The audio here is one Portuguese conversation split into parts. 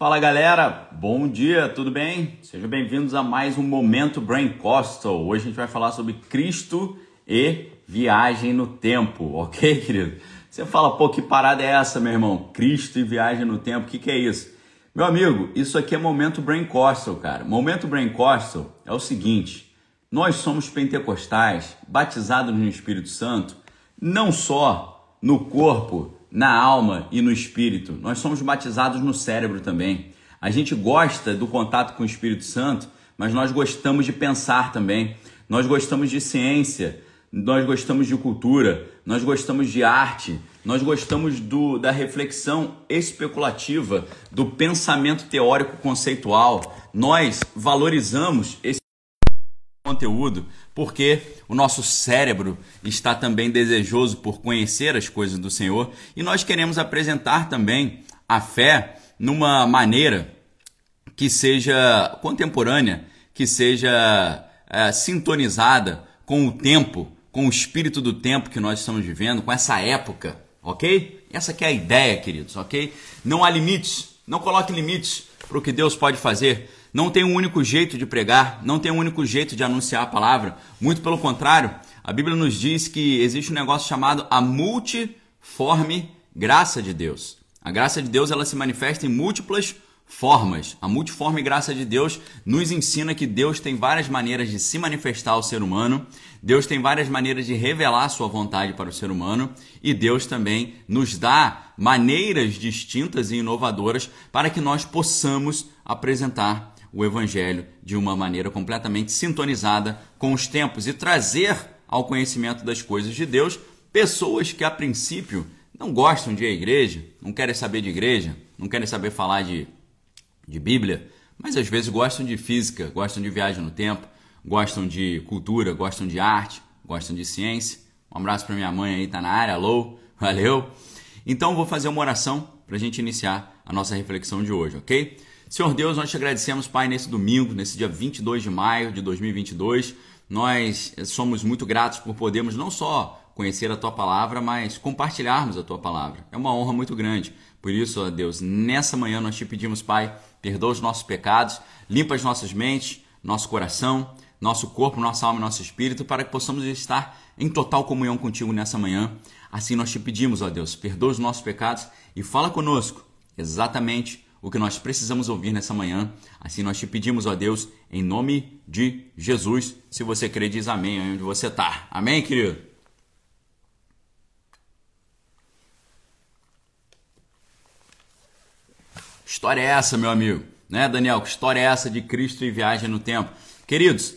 Fala galera, bom dia, tudo bem? Sejam bem-vindos a mais um Momento Brain Costal. Hoje a gente vai falar sobre Cristo e viagem no tempo, ok, querido? Você fala, pô, que parada é essa, meu irmão? Cristo e viagem no tempo, o que, que é isso? Meu amigo, isso aqui é Momento Brain Costal, cara. Momento Brain Costal é o seguinte: nós somos pentecostais, batizados no Espírito Santo, não só no corpo, na alma e no espírito. Nós somos batizados no cérebro também. A gente gosta do contato com o Espírito Santo, mas nós gostamos de pensar também. Nós gostamos de ciência, nós gostamos de cultura, nós gostamos de arte, nós gostamos do, da reflexão especulativa, do pensamento teórico conceitual. Nós valorizamos esse conteúdo, porque o nosso cérebro está também desejoso por conhecer as coisas do Senhor e nós queremos apresentar também a fé numa maneira que seja contemporânea, que seja é, sintonizada com o tempo, com o espírito do tempo que nós estamos vivendo, com essa época, ok? Essa que é a ideia, queridos, ok? Não há limites, não coloque limites para o que Deus pode fazer. Não tem um único jeito de pregar, não tem um único jeito de anunciar a palavra. Muito pelo contrário, a Bíblia nos diz que existe um negócio chamado a multiforme graça de Deus. A graça de Deus ela se manifesta em múltiplas formas. A multiforme graça de Deus nos ensina que Deus tem várias maneiras de se manifestar ao ser humano, Deus tem várias maneiras de revelar sua vontade para o ser humano e Deus também nos dá maneiras distintas e inovadoras para que nós possamos apresentar o Evangelho de uma maneira completamente sintonizada com os tempos e trazer ao conhecimento das coisas de Deus pessoas que a princípio não gostam de igreja, não querem saber de igreja, não querem saber falar de, de Bíblia, mas às vezes gostam de física, gostam de viagem no tempo, gostam de cultura, gostam de arte, gostam de ciência. Um abraço para minha mãe aí, tá na área, alô, valeu. Então vou fazer uma oração para a gente iniciar a nossa reflexão de hoje, ok? Senhor Deus, nós te agradecemos, Pai, nesse domingo, nesse dia 22 de maio de 2022. Nós somos muito gratos por podermos não só conhecer a tua palavra, mas compartilharmos a tua palavra. É uma honra muito grande. Por isso, ó Deus, nessa manhã nós te pedimos, Pai, perdoa os nossos pecados, limpa as nossas mentes, nosso coração, nosso corpo, nossa alma e nosso espírito, para que possamos estar em total comunhão contigo nessa manhã. Assim nós te pedimos, ó Deus, perdoa os nossos pecados e fala conosco exatamente o que nós precisamos ouvir nessa manhã. Assim nós te pedimos, ó Deus, em nome de Jesus. Se você crê, diz amém onde você está. Amém, querido? História é essa, meu amigo? Né, Daniel? Que história é essa de Cristo e viagem no tempo? Queridos,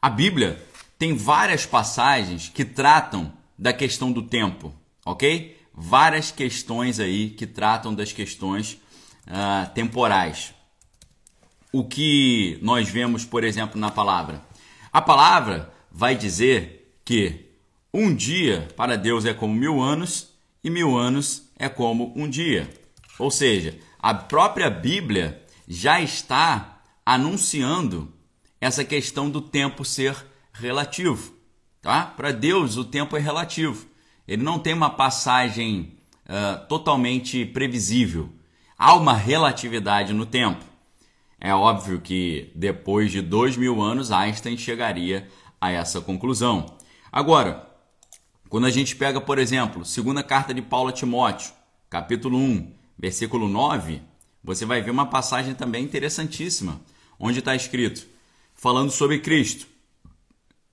a Bíblia tem várias passagens que tratam da questão do tempo, ok? Várias questões aí que tratam das questões uh, temporais. O que nós vemos, por exemplo, na palavra? A palavra vai dizer que um dia para Deus é como mil anos e mil anos é como um dia. Ou seja, a própria Bíblia já está anunciando essa questão do tempo ser relativo. Tá? Para Deus, o tempo é relativo. Ele não tem uma passagem uh, totalmente previsível há uma relatividade no tempo. É óbvio que depois de dois mil anos Einstein chegaria a essa conclusão. Agora, quando a gente pega, por exemplo, segunda carta de Paulo a Timóteo, capítulo 1, versículo 9, você vai ver uma passagem também interessantíssima, onde está escrito, falando sobre Cristo,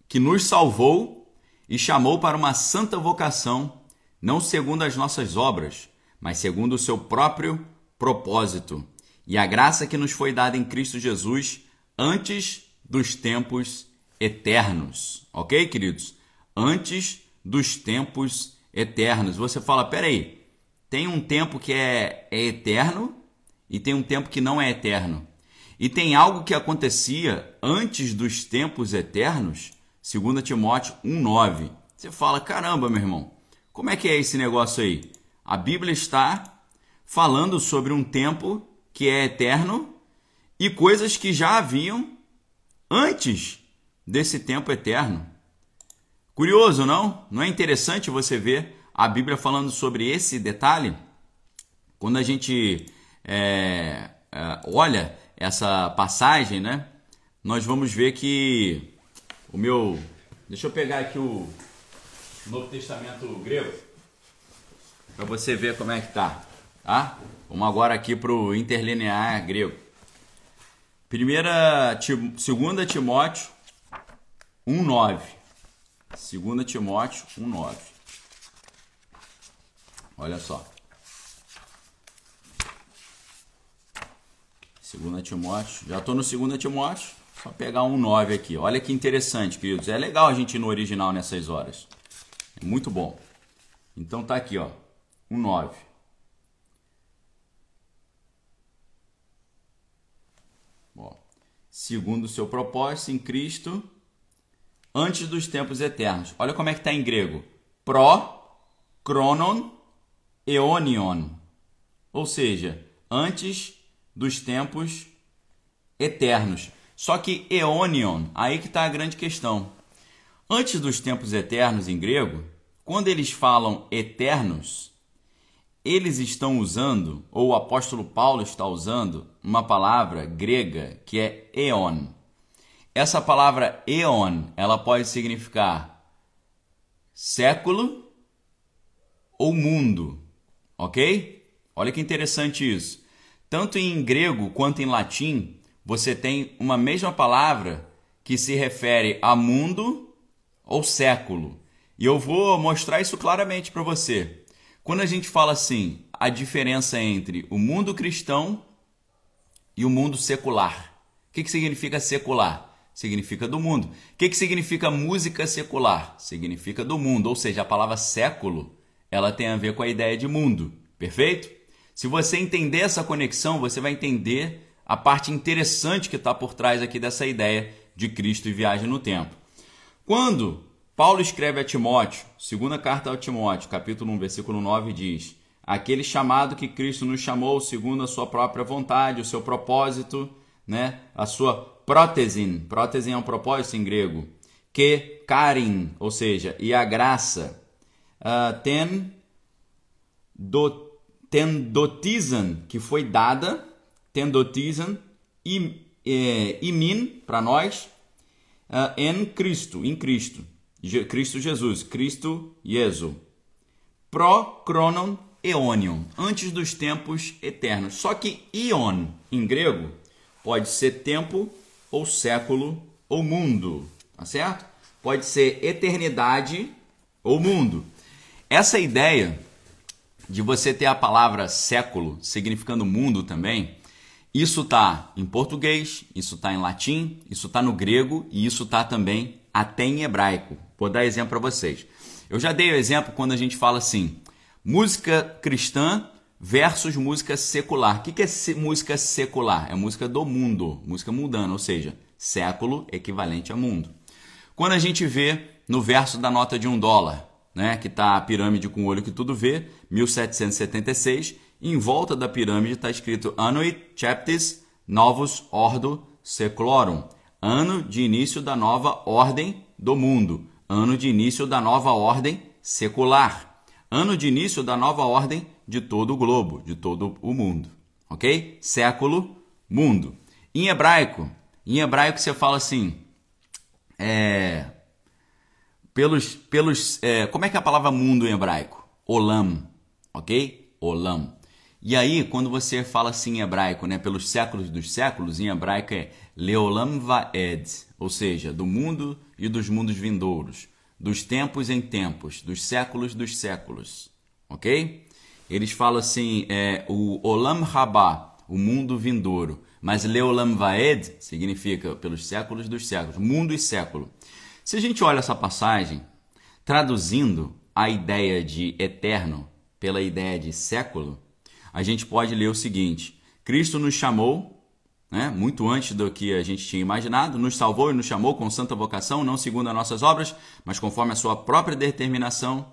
que nos salvou e chamou para uma santa vocação, não segundo as nossas obras, mas segundo o seu próprio propósito e a graça que nos foi dada em Cristo Jesus antes dos tempos eternos. Ok, queridos? Antes dos tempos eternos. Você fala, peraí, tem um tempo que é, é eterno e tem um tempo que não é eterno. E tem algo que acontecia antes dos tempos eternos, 2 Timóteo 1,9. Você fala, caramba, meu irmão, como é que é esse negócio aí? A Bíblia está falando sobre um tempo que é eterno e coisas que já haviam antes desse tempo eterno. Curioso, não? Não é interessante você ver a Bíblia falando sobre esse detalhe? Quando a gente é, é, olha essa passagem, né? Nós vamos ver que o meu. Deixa eu pegar aqui o Novo Testamento grego para você ver como é que tá, Tá? Vamos agora aqui para o interlinear grego. Primeira, segunda Timóteo 1,9. Segunda Timóteo 1,9. Olha só. Segunda Timóteo. Já estou no segunda Timóteo. Só pegar 1,9 aqui. Olha que interessante, queridos. É legal a gente ir no original nessas horas. É muito bom. Então tá aqui, ó. 1,9. Segundo o seu propósito em Cristo, antes dos tempos eternos. Olha como é que está em grego. Pro, chronon, eonion. Ou seja, antes dos tempos eternos. Só que eonion, aí que está a grande questão. Antes dos tempos eternos em grego, quando eles falam eternos, eles estão usando, ou o apóstolo Paulo está usando, uma palavra grega que é eon. Essa palavra eon, ela pode significar século ou mundo, ok? Olha que interessante isso. Tanto em grego quanto em latim, você tem uma mesma palavra que se refere a mundo ou século. E eu vou mostrar isso claramente para você. Quando a gente fala assim, a diferença entre o mundo cristão e o mundo secular. O que, que significa secular? Significa do mundo. O que, que significa música secular? Significa do mundo. Ou seja, a palavra século ela tem a ver com a ideia de mundo. Perfeito? Se você entender essa conexão, você vai entender a parte interessante que está por trás aqui dessa ideia de Cristo e viagem no tempo. Quando Paulo escreve a Timóteo, segunda carta a Timóteo, capítulo 1, versículo 9, diz: Aquele chamado que Cristo nos chamou segundo a sua própria vontade, o seu propósito, né? a sua prótesin, prótesin é um propósito em grego, que carim, ou seja, e a graça, uh, ten, do, tendotizan, que foi dada, tendotizan, e, e, e min, para nós, uh, em Cristo, em Cristo. Cristo Jesus, Cristo Jesus. Pro chronon eonion, antes dos tempos eternos. Só que ion em grego pode ser tempo ou século ou mundo, tá certo? Pode ser eternidade ou mundo. Essa ideia de você ter a palavra século significando mundo também, isso está em português, isso está em latim, isso está no grego e isso está também até em hebraico. Vou dar exemplo para vocês. Eu já dei o exemplo quando a gente fala assim: música cristã versus música secular. O que é música secular? É música do mundo, música mundana, ou seja, século equivalente a mundo. Quando a gente vê no verso da nota de um dólar, né, que está a pirâmide com o olho que tudo vê, 1776, em volta da pirâmide está escrito Annuit Chaptis Novus Ordo Seclorum, ano de início da nova ordem do mundo ano de início da nova ordem secular, ano de início da nova ordem de todo o globo, de todo o mundo, ok? Século, mundo. Em hebraico, em hebraico você fala assim, é, pelos, pelos, é, como é que é a palavra mundo em hebraico? Olam, ok? Olam. E aí, quando você fala assim em hebraico, né, pelos séculos dos séculos, em hebraico é Leolam Vaed, ou seja, do mundo e dos mundos vindouros, dos tempos em tempos, dos séculos dos séculos, ok? Eles falam assim, é, o Olam Rabá, o mundo vindouro, mas Leolam Vaed significa pelos séculos dos séculos, mundo e século. Se a gente olha essa passagem, traduzindo a ideia de eterno pela ideia de século, a gente pode ler o seguinte: Cristo nos chamou, né, muito antes do que a gente tinha imaginado, nos salvou e nos chamou com santa vocação, não segundo as nossas obras, mas conforme a sua própria determinação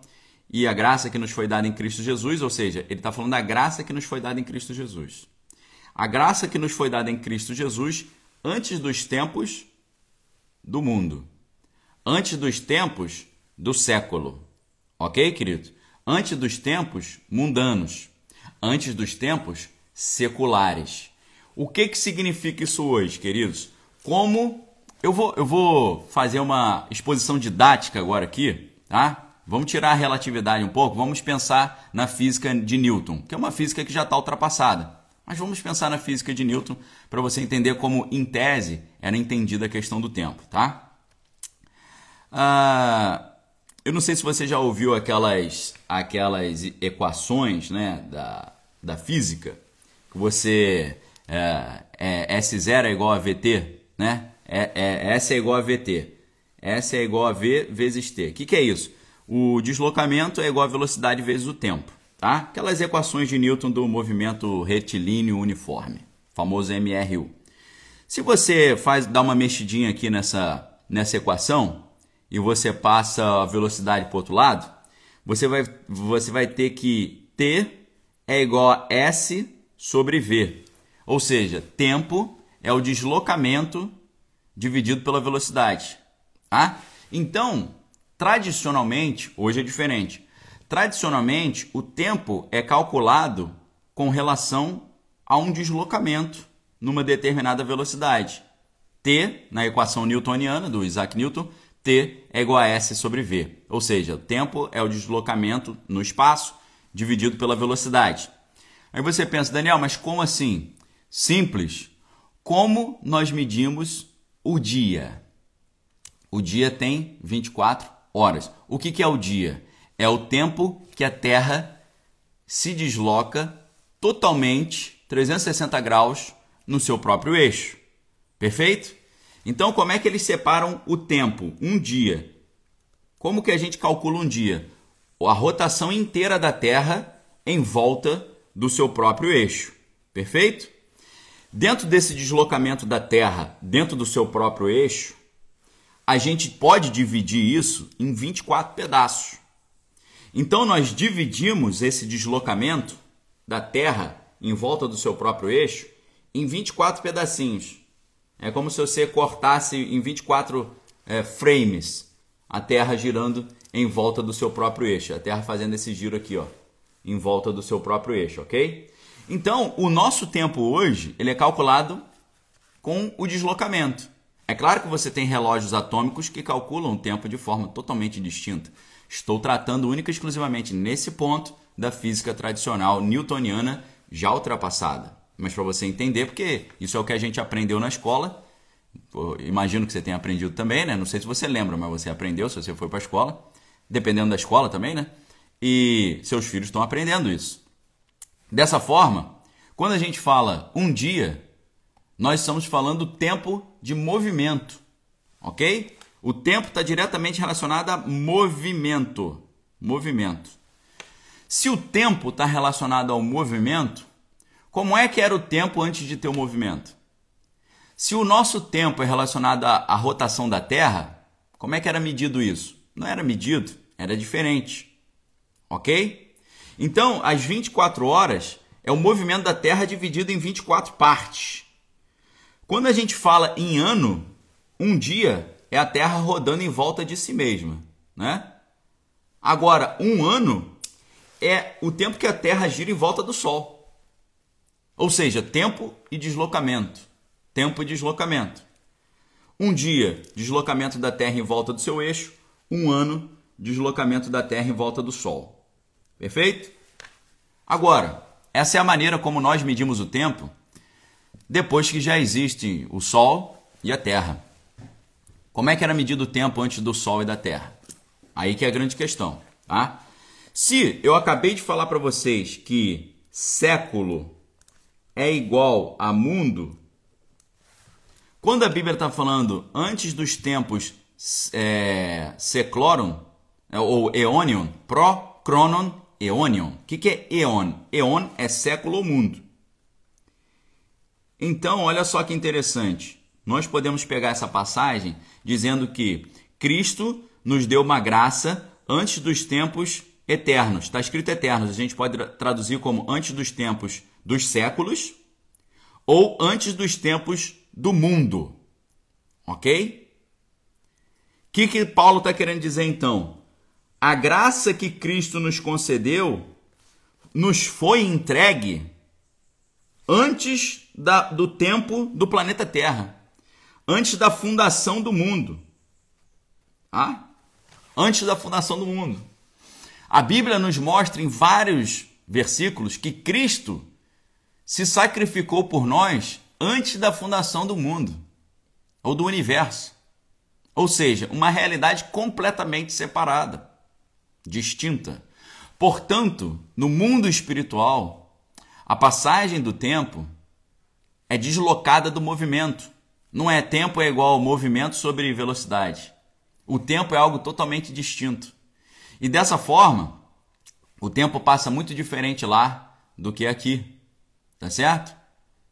e a graça que nos foi dada em Cristo Jesus, ou seja, ele está falando da graça que nos foi dada em Cristo Jesus. A graça que nos foi dada em Cristo Jesus antes dos tempos do mundo, antes dos tempos do século. Ok, querido? Antes dos tempos mundanos antes dos tempos seculares. O que, que significa isso hoje, queridos? Como eu vou, eu vou fazer uma exposição didática agora aqui, tá? Vamos tirar a relatividade um pouco, vamos pensar na física de Newton, que é uma física que já está ultrapassada. Mas vamos pensar na física de Newton para você entender como, em tese, era entendida a questão do tempo, tá? Ah, eu não sei se você já ouviu aquelas, aquelas equações né, da, da física, que você é, é, S0 é igual a VT, né? É, é, S é igual a VT. S é igual a V vezes T. O que, que é isso? O deslocamento é igual a velocidade vezes o tempo. Tá? Aquelas equações de Newton do movimento retilíneo uniforme, famoso MRU. Se você faz dá uma mexidinha aqui nessa, nessa equação e você passa a velocidade para o outro lado, você vai, você vai ter que T é igual a S sobre V. Ou seja, tempo é o deslocamento dividido pela velocidade. Tá? Então, Tradicionalmente, hoje é diferente. Tradicionalmente, o tempo é calculado com relação a um deslocamento numa determinada velocidade. T, na equação newtoniana do Isaac Newton, T é igual a S sobre V. Ou seja, o tempo é o deslocamento no espaço dividido pela velocidade. Aí você pensa, Daniel, mas como assim? Simples. Como nós medimos o dia? O dia tem 24 horas. O que, que é o dia? É o tempo que a Terra se desloca totalmente 360 graus no seu próprio eixo. Perfeito? Então, como é que eles separam o tempo? Um dia. Como que a gente calcula um dia? A rotação inteira da Terra em volta do seu próprio eixo. Perfeito? Dentro desse deslocamento da Terra, dentro do seu próprio eixo, a gente pode dividir isso em 24 pedaços. Então nós dividimos esse deslocamento da Terra em volta do seu próprio eixo em 24 pedacinhos. É como se você cortasse em 24 é, frames a Terra girando em volta do seu próprio eixo. A Terra fazendo esse giro aqui, ó, em volta do seu próprio eixo, ok? Então, o nosso tempo hoje ele é calculado com o deslocamento. É claro que você tem relógios atômicos que calculam o tempo de forma totalmente distinta. Estou tratando única e exclusivamente nesse ponto da física tradicional newtoniana já ultrapassada. Mas para você entender, porque isso é o que a gente aprendeu na escola, imagino que você tenha aprendido também, né? Não sei se você lembra, mas você aprendeu se você foi para a escola, dependendo da escola também, né? E seus filhos estão aprendendo isso. Dessa forma, quando a gente fala um dia, nós estamos falando do tempo de movimento, ok? O tempo está diretamente relacionado a movimento. Movimento. Se o tempo está relacionado ao movimento, como é que era o tempo antes de ter o movimento? Se o nosso tempo é relacionado à, à rotação da Terra, como é que era medido isso? Não era medido, era diferente. Ok? Então, as 24 horas é o movimento da Terra dividido em 24 partes. Quando a gente fala em ano, um dia é a Terra rodando em volta de si mesma, né? Agora, um ano é o tempo que a Terra gira em volta do Sol. Ou seja, tempo e deslocamento. Tempo e deslocamento. Um dia, deslocamento da Terra em volta do seu eixo. Um ano, deslocamento da Terra em volta do Sol. Perfeito? Agora, essa é a maneira como nós medimos o tempo depois que já existem o Sol e a Terra. Como é que era medido o tempo antes do Sol e da Terra? Aí que é a grande questão, tá? Se eu acabei de falar para vocês que século é igual a mundo, quando a Bíblia está falando antes dos tempos é, seclorum, é, ou eonion, pro, cronon, eonion. O que, que é eon? Eon é século ou mundo. Então, olha só que interessante. Nós podemos pegar essa passagem dizendo que Cristo nos deu uma graça antes dos tempos eternos. Está escrito eternos, a gente pode traduzir como antes dos tempos dos séculos ou antes dos tempos do mundo. Ok? O que, que Paulo está querendo dizer então? A graça que Cristo nos concedeu nos foi entregue antes da, do tempo do planeta Terra, antes da fundação do mundo. Ah? Antes da fundação do mundo. A Bíblia nos mostra em vários versículos que Cristo se sacrificou por nós antes da fundação do mundo ou do universo. Ou seja, uma realidade completamente separada, distinta. Portanto, no mundo espiritual, a passagem do tempo é deslocada do movimento. Não é tempo é igual ao movimento sobre velocidade. O tempo é algo totalmente distinto. E dessa forma, o tempo passa muito diferente lá do que aqui. Tá certo?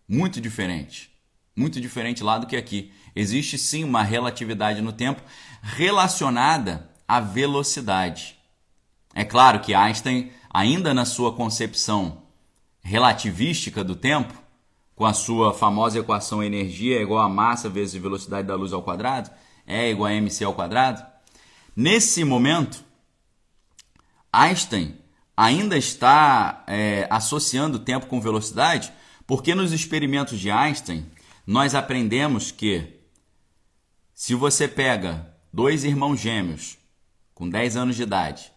Muito diferente. Muito diferente lá do que aqui. Existe sim uma relatividade no tempo relacionada à velocidade. É claro que Einstein, ainda na sua concepção relativística do tempo, com a sua famosa equação energia é igual a massa vezes velocidade da luz ao quadrado, é igual a mc ao quadrado. Nesse momento, Einstein ainda está é, associando tempo com velocidade, porque nos experimentos de Einstein nós aprendemos que se você pega dois irmãos gêmeos com 10 anos de idade,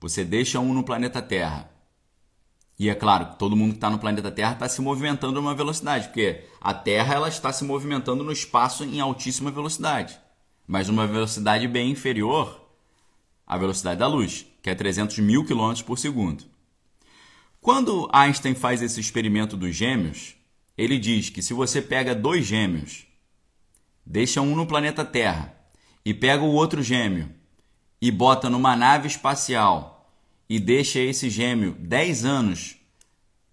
você deixa um no planeta Terra. E é claro, todo mundo que está no planeta Terra está se movimentando a uma velocidade, porque a Terra ela está se movimentando no espaço em altíssima velocidade, mas numa velocidade bem inferior à velocidade da luz que é 300 mil quilômetros por segundo. Quando Einstein faz esse experimento dos gêmeos, ele diz que se você pega dois gêmeos, deixa um no planeta Terra e pega o outro gêmeo e bota numa nave espacial e deixa esse gêmeo 10 anos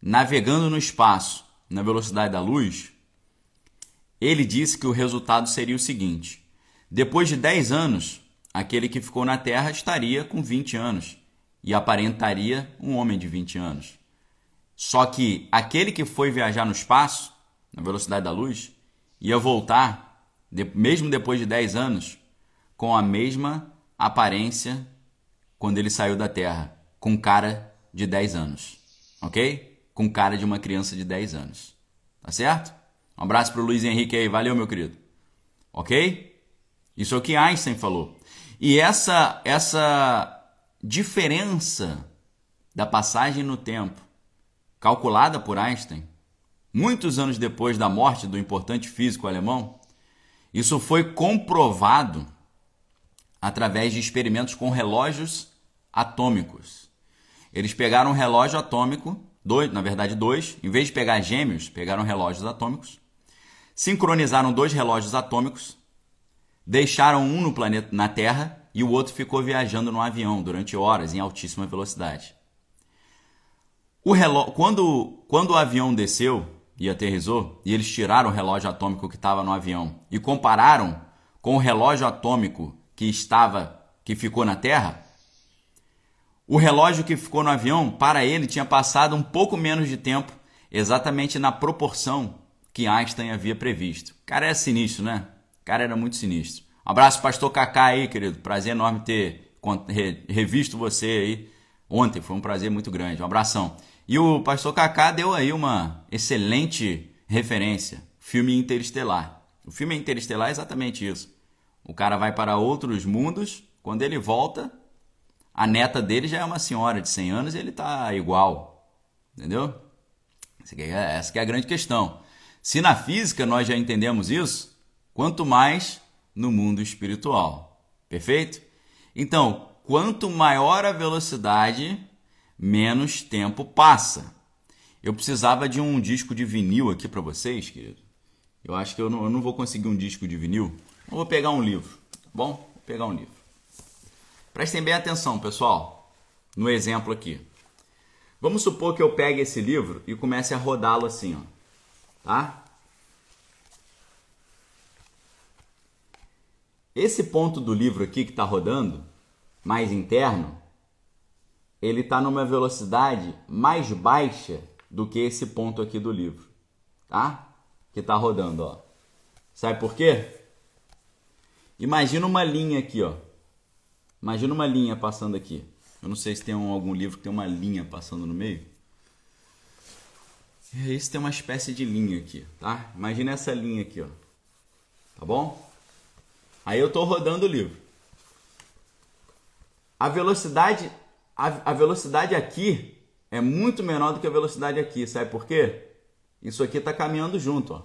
navegando no espaço na velocidade da luz, ele disse que o resultado seria o seguinte: depois de 10 anos, aquele que ficou na Terra estaria com 20 anos e aparentaria um homem de 20 anos. Só que aquele que foi viajar no espaço, na velocidade da luz, ia voltar, mesmo depois de 10 anos, com a mesma aparência quando ele saiu da Terra, com cara de 10 anos. Ok? Com cara de uma criança de 10 anos. Tá certo? Um abraço para o Luiz Henrique aí. Valeu, meu querido. Ok? Isso é o que Einstein falou. E essa, essa diferença da passagem no tempo, calculada por Einstein, muitos anos depois da morte do importante físico alemão, isso foi comprovado através de experimentos com relógios atômicos. Eles pegaram um relógio atômico, dois, na verdade dois, em vez de pegar gêmeos, pegaram relógios atômicos, sincronizaram dois relógios atômicos Deixaram um no planeta na Terra e o outro ficou viajando no avião durante horas em altíssima velocidade. O relógio, quando, quando o avião desceu e aterrizou, e eles tiraram o relógio atômico que estava no avião e compararam com o relógio atômico que estava que ficou na Terra, o relógio que ficou no avião, para ele, tinha passado um pouco menos de tempo, exatamente na proporção que Einstein havia previsto. Cara, é sinistro, né? cara era muito sinistro. Um abraço, pastor Kaká aí, querido. Prazer enorme ter revisto você aí ontem. Foi um prazer muito grande. Um abração. E o pastor Kaká deu aí uma excelente referência. Filme Interestelar. O filme Interestelar é exatamente isso. O cara vai para outros mundos. Quando ele volta, a neta dele já é uma senhora de 100 anos e ele tá igual. Entendeu? Essa é a grande questão. Se na física nós já entendemos isso, quanto mais no mundo espiritual. Perfeito? Então, quanto maior a velocidade, menos tempo passa. Eu precisava de um disco de vinil aqui para vocês, querido. Eu acho que eu não, eu não, vou conseguir um disco de vinil. Eu vou pegar um livro, tá bom? Vou pegar um livro. Prestem bem atenção, pessoal, no exemplo aqui. Vamos supor que eu pegue esse livro e comece a rodá-lo assim, ó. Tá? Esse ponto do livro aqui que está rodando, mais interno, ele está numa velocidade mais baixa do que esse ponto aqui do livro, tá? Que está rodando, ó. Sabe por quê? Imagina uma linha aqui, ó. Imagina uma linha passando aqui. Eu não sei se tem algum livro que tem uma linha passando no meio. Esse tem uma espécie de linha aqui, tá? Imagina essa linha aqui, ó. Tá bom? Aí eu estou rodando o livro. A velocidade, a, a velocidade aqui é muito menor do que a velocidade aqui. Sabe por quê? Isso aqui está caminhando junto, ó.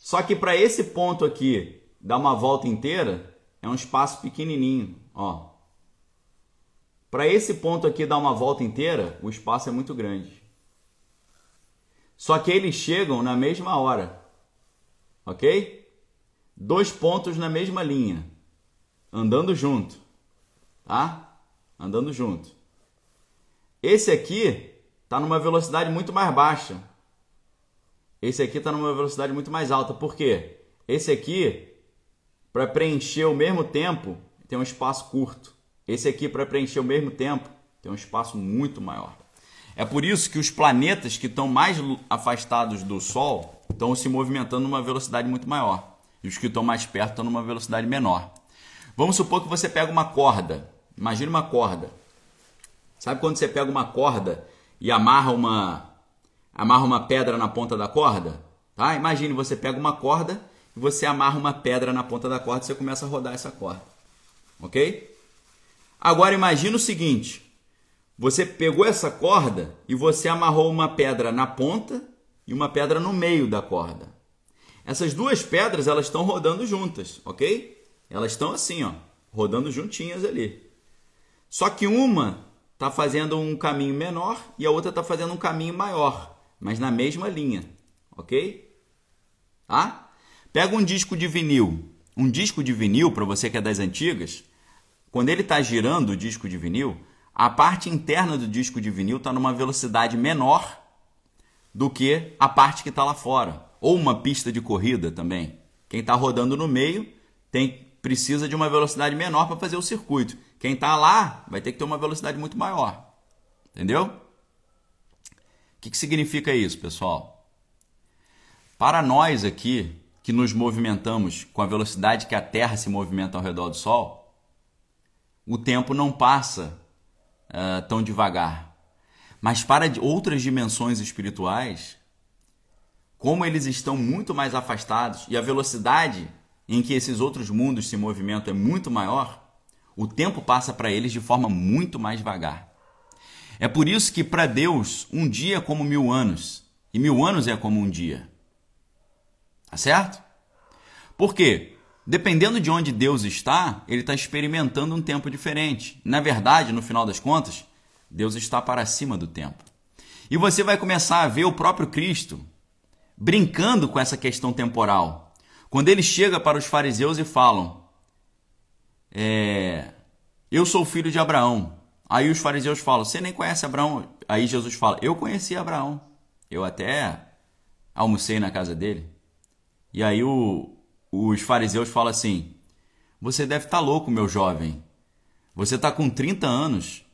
Só que para esse ponto aqui dar uma volta inteira é um espaço pequenininho, ó. Para esse ponto aqui dar uma volta inteira, o espaço é muito grande. Só que eles chegam na mesma hora, ok? Dois pontos na mesma linha, andando junto, tá? Andando junto. Esse aqui está numa velocidade muito mais baixa. Esse aqui está numa velocidade muito mais alta. Por quê? Esse aqui, para preencher o mesmo tempo, tem um espaço curto. Esse aqui, para preencher o mesmo tempo, tem um espaço muito maior. É por isso que os planetas que estão mais afastados do Sol estão se movimentando numa velocidade muito maior. E os que estão mais perto estão numa velocidade menor. Vamos supor que você pega uma corda. Imagine uma corda. Sabe quando você pega uma corda e amarra uma amarra uma pedra na ponta da corda? Tá? Imagine você pega uma corda você amarra uma pedra na ponta da corda e você começa a rodar essa corda. OK? Agora imagine o seguinte: você pegou essa corda e você amarrou uma pedra na ponta e uma pedra no meio da corda. Essas duas pedras elas estão rodando juntas, ok? Elas estão assim, ó, rodando juntinhas ali. Só que uma está fazendo um caminho menor e a outra está fazendo um caminho maior, mas na mesma linha, ok? Tá? Pega um disco de vinil. Um disco de vinil, para você que é das antigas, quando ele está girando o disco de vinil, a parte interna do disco de vinil está numa velocidade menor do que a parte que está lá fora. Ou uma pista de corrida também. Quem está rodando no meio tem precisa de uma velocidade menor para fazer o circuito. Quem está lá vai ter que ter uma velocidade muito maior. Entendeu? O que, que significa isso, pessoal? Para nós aqui, que nos movimentamos com a velocidade que a Terra se movimenta ao redor do Sol, o tempo não passa uh, tão devagar. Mas para outras dimensões espirituais, como eles estão muito mais afastados e a velocidade em que esses outros mundos se movimentam é muito maior, o tempo passa para eles de forma muito mais devagar. É por isso que para Deus um dia é como mil anos e mil anos é como um dia. Tá certo? Por quê? Dependendo de onde Deus está, ele está experimentando um tempo diferente. Na verdade, no final das contas, Deus está para cima do tempo. E você vai começar a ver o próprio Cristo brincando com essa questão temporal. Quando ele chega para os fariseus e falam: é, Eu sou filho de Abraão. Aí os fariseus falam: Você nem conhece Abraão? Aí Jesus fala: Eu conheci Abraão. Eu até almocei na casa dele. E aí o, os fariseus falam assim: Você deve estar tá louco, meu jovem. Você está com 30 anos.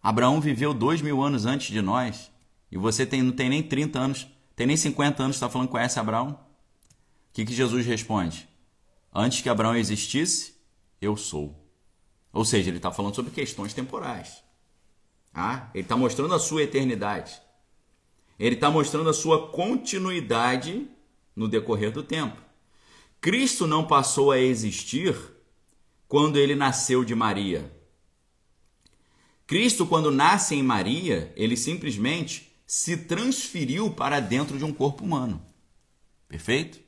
Abraão viveu dois mil anos antes de nós. E você tem, não tem nem 30 anos, tem nem 50 anos, está falando conhece Abraão? O que, que Jesus responde? Antes que Abraão existisse, eu sou. Ou seja, ele está falando sobre questões temporais. Ah, ele está mostrando a sua eternidade. Ele está mostrando a sua continuidade no decorrer do tempo. Cristo não passou a existir quando ele nasceu de Maria. Cristo, quando nasce em Maria, ele simplesmente se transferiu para dentro de um corpo humano. Perfeito?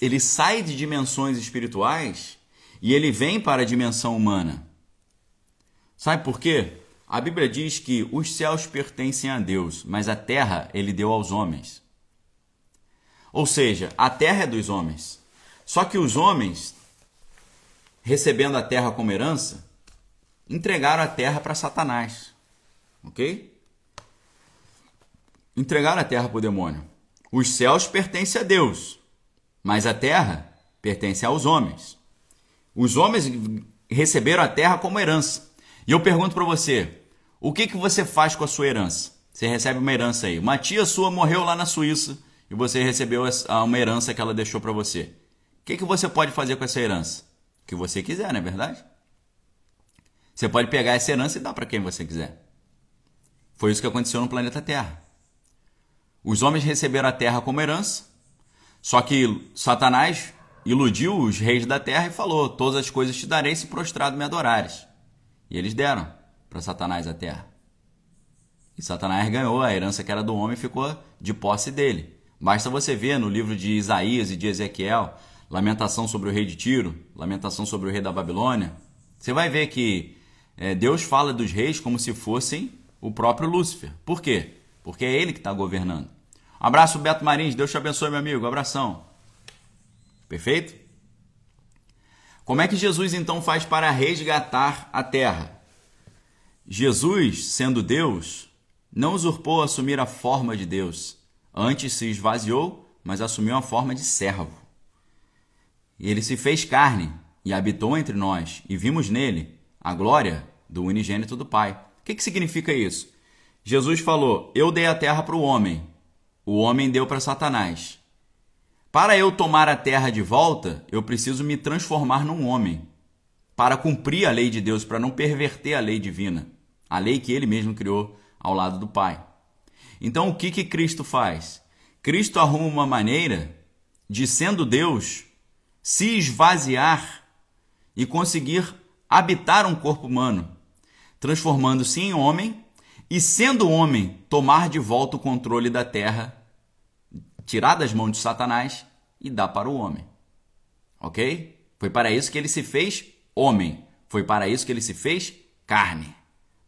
Ele sai de dimensões espirituais e ele vem para a dimensão humana. Sabe por quê? A Bíblia diz que os céus pertencem a Deus, mas a terra ele deu aos homens. Ou seja, a terra é dos homens. Só que os homens, recebendo a terra como herança, entregaram a terra para Satanás. Ok? Entregaram a terra para o demônio. Os céus pertencem a Deus, mas a terra pertence aos homens. Os homens receberam a terra como herança. E eu pergunto para você: o que, que você faz com a sua herança? Você recebe uma herança aí. Uma tia sua morreu lá na Suíça e você recebeu uma herança que ela deixou para você. O que, que você pode fazer com essa herança? O que você quiser, não é verdade? Você pode pegar essa herança e dar para quem você quiser. Foi isso que aconteceu no planeta Terra. Os homens receberam a terra como herança, só que Satanás iludiu os reis da terra e falou: Todas as coisas te darei se prostrado me adorares. E eles deram para Satanás a terra. E Satanás ganhou a herança que era do homem e ficou de posse dele. Basta você ver no livro de Isaías e de Ezequiel, lamentação sobre o rei de Tiro, lamentação sobre o rei da Babilônia. Você vai ver que é, Deus fala dos reis como se fossem o próprio Lúcifer. Por quê? Porque é ele que está governando. Abraço, Beto Marins. Deus te abençoe, meu amigo. Abração. Perfeito? Como é que Jesus então faz para resgatar a terra? Jesus, sendo Deus, não usurpou assumir a forma de Deus. Antes se esvaziou, mas assumiu a forma de servo. Ele se fez carne e habitou entre nós, e vimos nele a glória do unigênito do Pai. O que, que significa isso? Jesus falou: Eu dei a terra para o homem, o homem deu para Satanás. Para eu tomar a terra de volta, eu preciso me transformar num homem, para cumprir a lei de Deus, para não perverter a lei divina, a lei que ele mesmo criou ao lado do Pai. Então, o que, que Cristo faz? Cristo arruma uma maneira de, sendo Deus, se esvaziar e conseguir habitar um corpo humano, transformando-se em homem e, sendo homem, tomar de volta o controle da terra, tirar das mãos de Satanás e dar para o homem. Ok? Foi para isso que ele se fez homem. Foi para isso que ele se fez carne.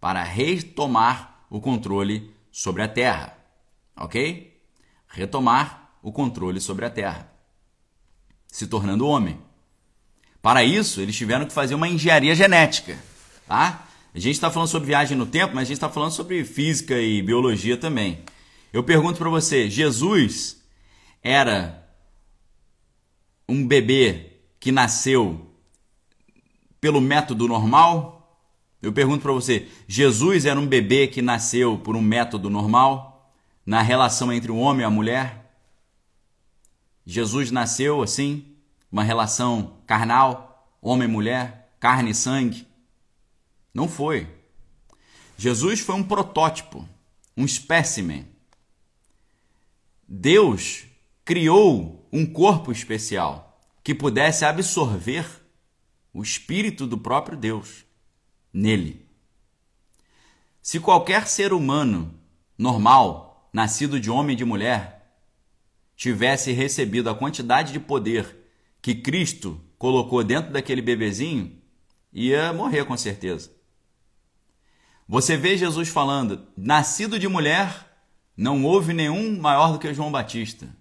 Para retomar o controle sobre a terra. Ok? Retomar o controle sobre a terra. Se tornando homem. Para isso, eles tiveram que fazer uma engenharia genética. Tá? A gente está falando sobre viagem no tempo, mas a gente está falando sobre física e biologia também. Eu pergunto para você: Jesus era um bebê que nasceu pelo método normal? Eu pergunto para você: Jesus era um bebê que nasceu por um método normal na relação entre o homem e a mulher? Jesus nasceu assim, uma relação carnal, homem e mulher, carne e sangue? Não foi. Jesus foi um protótipo, um espécimen. Deus criou um corpo especial que pudesse absorver o espírito do próprio Deus nele. Se qualquer ser humano normal, nascido de homem e de mulher, tivesse recebido a quantidade de poder que Cristo colocou dentro daquele bebezinho, ia morrer com certeza. Você vê Jesus falando: nascido de mulher, não houve nenhum maior do que João Batista.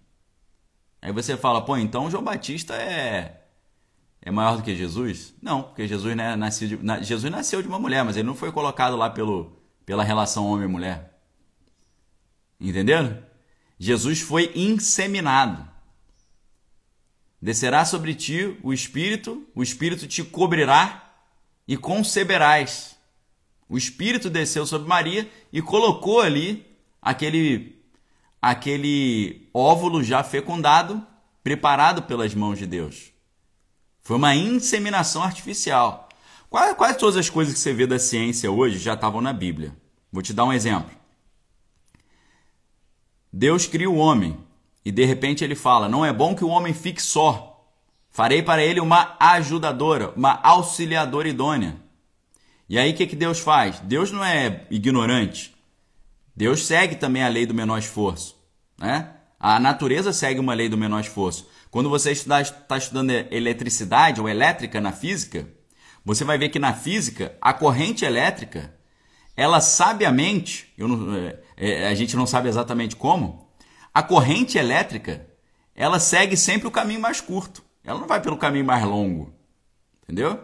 Aí você fala, pô, então João Batista é é maior do que Jesus? Não, porque Jesus, né, nasceu de, na, Jesus nasceu de uma mulher, mas ele não foi colocado lá pelo, pela relação homem-mulher. Entenderam? Jesus foi inseminado. Descerá sobre ti o Espírito, o Espírito te cobrirá e conceberás. O Espírito desceu sobre Maria e colocou ali aquele, aquele óvulo já fecundado, preparado pelas mãos de Deus. Foi uma inseminação artificial. Quais, quais todas as coisas que você vê da ciência hoje já estavam na Bíblia? Vou te dar um exemplo. Deus cria o homem e de repente ele fala: Não é bom que o homem fique só. Farei para ele uma ajudadora, uma auxiliadora idônea. E aí o que, que Deus faz? Deus não é ignorante. Deus segue também a lei do menor esforço. Né? A natureza segue uma lei do menor esforço. Quando você está estudando eletricidade ou elétrica na física, você vai ver que na física a corrente elétrica, ela sabiamente, não, é, é, a gente não sabe exatamente como, a corrente elétrica ela segue sempre o caminho mais curto. Ela não vai pelo caminho mais longo. Entendeu?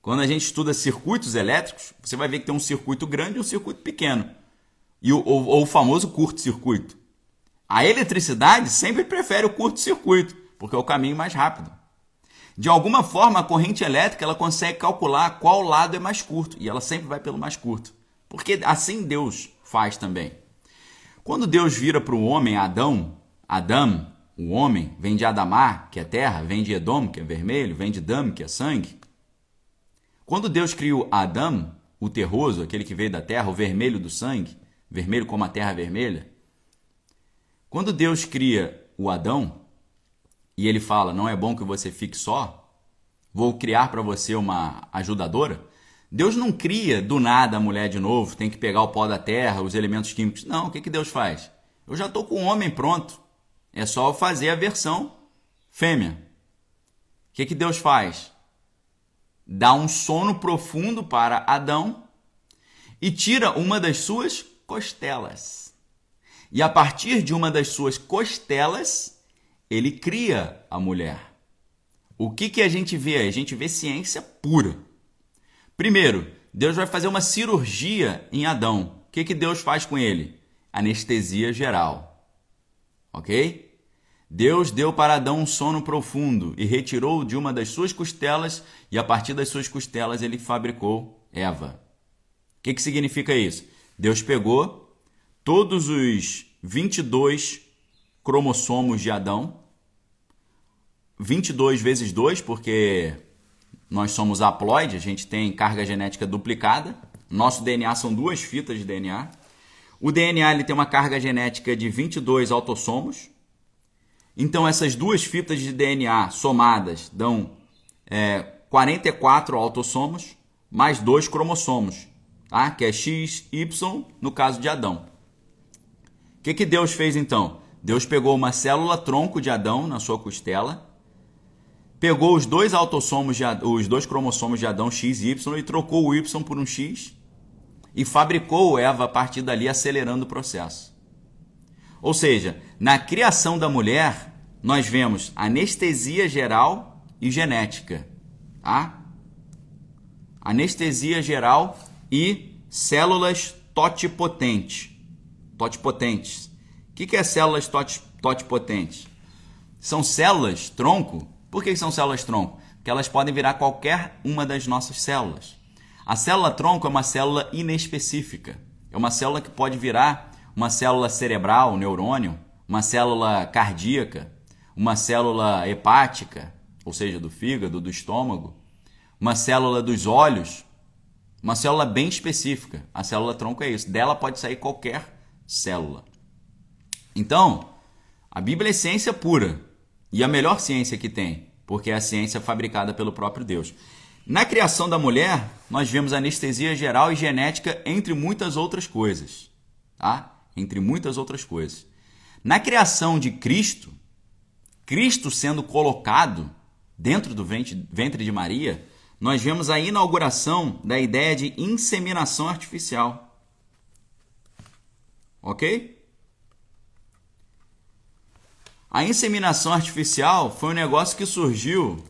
Quando a gente estuda circuitos elétricos, você vai ver que tem um circuito grande e um circuito pequeno. E o, ou o famoso curto-circuito. A eletricidade sempre prefere o curto-circuito porque é o caminho mais rápido. De alguma forma, a corrente elétrica ela consegue calcular qual lado é mais curto e ela sempre vai pelo mais curto, porque assim Deus faz também. Quando Deus vira para o homem Adão, Adão, o homem, vem de Adamar, que é terra, vem de Edom, que é vermelho, vem de Dam, que é sangue. Quando Deus criou Adão, o terroso, aquele que veio da terra, o vermelho do sangue, vermelho como a terra vermelha, Quando Deus cria o Adão e ele fala: Não é bom que você fique só, vou criar para você uma ajudadora. Deus não cria do nada a mulher de novo, tem que pegar o pó da terra, os elementos químicos. Não, o que, que Deus faz? Eu já estou com o homem pronto. É só fazer a versão fêmea. O que, que Deus faz? Dá um sono profundo para Adão e tira uma das suas costelas. E a partir de uma das suas costelas, ele cria a mulher. O que, que a gente vê? A gente vê ciência pura. Primeiro, Deus vai fazer uma cirurgia em Adão. O que, que Deus faz com ele? Anestesia geral. Ok? Deus deu para Adão um sono profundo e retirou de uma das suas costelas, e a partir das suas costelas ele fabricou Eva. O que, que significa isso? Deus pegou todos os 22 cromossomos de Adão 22 vezes 2, porque nós somos haploide, a gente tem carga genética duplicada. Nosso DNA são duas fitas de DNA. O DNA ele tem uma carga genética de 22 autossomos. Então, essas duas fitas de DNA somadas dão é, 44 autossomos mais dois cromossomos, tá? que é X, Y, no caso de Adão. O que, que Deus fez então? Deus pegou uma célula tronco de Adão na sua costela pegou os dois autossomos, de, os dois cromossomos de Adão X e Y e trocou o Y por um X e fabricou Eva a partir dali, acelerando o processo. Ou seja, na criação da mulher, nós vemos anestesia geral e genética. Tá? Anestesia geral e células totipotentes. Totipotentes. O que é células totipotentes? São células tronco por que são células tronco? Porque elas podem virar qualquer uma das nossas células. A célula tronco é uma célula inespecífica. É uma célula que pode virar uma célula cerebral, um neurônio, uma célula cardíaca, uma célula hepática, ou seja, do fígado, do estômago, uma célula dos olhos, uma célula bem específica. A célula tronco é isso. Dela pode sair qualquer célula. Então, a Bíblia é ciência pura. E a melhor ciência que tem, porque é a ciência fabricada pelo próprio Deus. Na criação da mulher, nós vemos anestesia geral e genética, entre muitas outras coisas. Tá? Entre muitas outras coisas. Na criação de Cristo, Cristo sendo colocado dentro do ventre de Maria, nós vemos a inauguração da ideia de inseminação artificial. Ok? A inseminação artificial foi um negócio que surgiu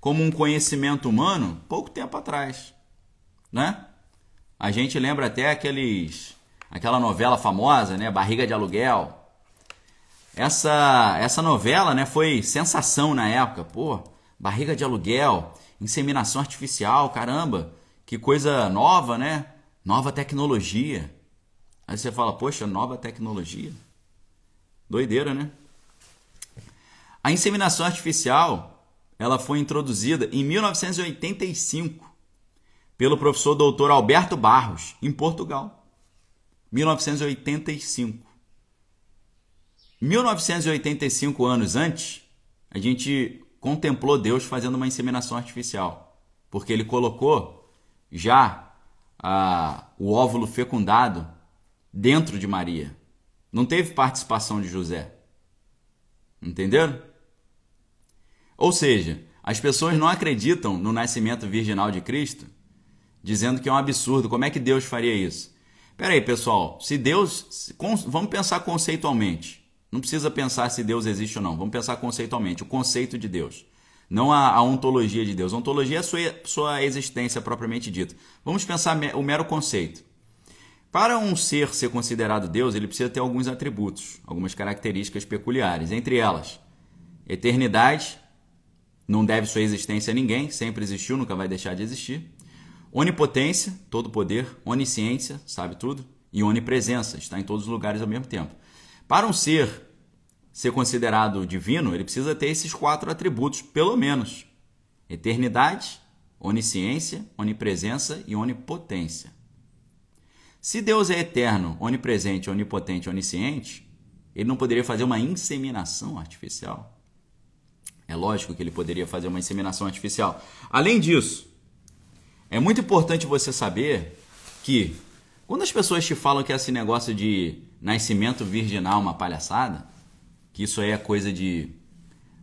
como um conhecimento humano pouco tempo atrás, né? A gente lembra até aqueles aquela novela famosa, né, Barriga de Aluguel. Essa essa novela, né, foi sensação na época, pô, Barriga de Aluguel, inseminação artificial, caramba, que coisa nova, né? Nova tecnologia. Aí você fala, poxa, nova tecnologia. Doideira, né? A inseminação artificial ela foi introduzida em 1985 pelo professor doutor Alberto Barros, em Portugal. 1985. 1985 anos antes, a gente contemplou Deus fazendo uma inseminação artificial, porque ele colocou já a, o óvulo fecundado dentro de Maria. Não teve participação de José. Entenderam? Ou seja, as pessoas não acreditam no nascimento virginal de Cristo, dizendo que é um absurdo. Como é que Deus faria isso? Peraí, pessoal, se Deus. Vamos pensar conceitualmente. Não precisa pensar se Deus existe ou não. Vamos pensar conceitualmente. O conceito de Deus. Não a, a ontologia de Deus. A ontologia é a sua, sua existência propriamente dita. Vamos pensar o mero conceito. Para um ser ser considerado Deus, ele precisa ter alguns atributos, algumas características peculiares. Entre elas, eternidade, não deve sua existência a ninguém, sempre existiu, nunca vai deixar de existir. Onipotência, todo poder, onisciência, sabe tudo, e onipresença, está em todos os lugares ao mesmo tempo. Para um ser ser considerado divino, ele precisa ter esses quatro atributos, pelo menos: eternidade, onisciência, onipresença e onipotência. Se Deus é eterno, onipresente, onipotente, onisciente, Ele não poderia fazer uma inseminação artificial? É lógico que ele poderia fazer uma inseminação artificial. Além disso, é muito importante você saber que quando as pessoas te falam que esse negócio de nascimento virginal é uma palhaçada, que isso aí é coisa de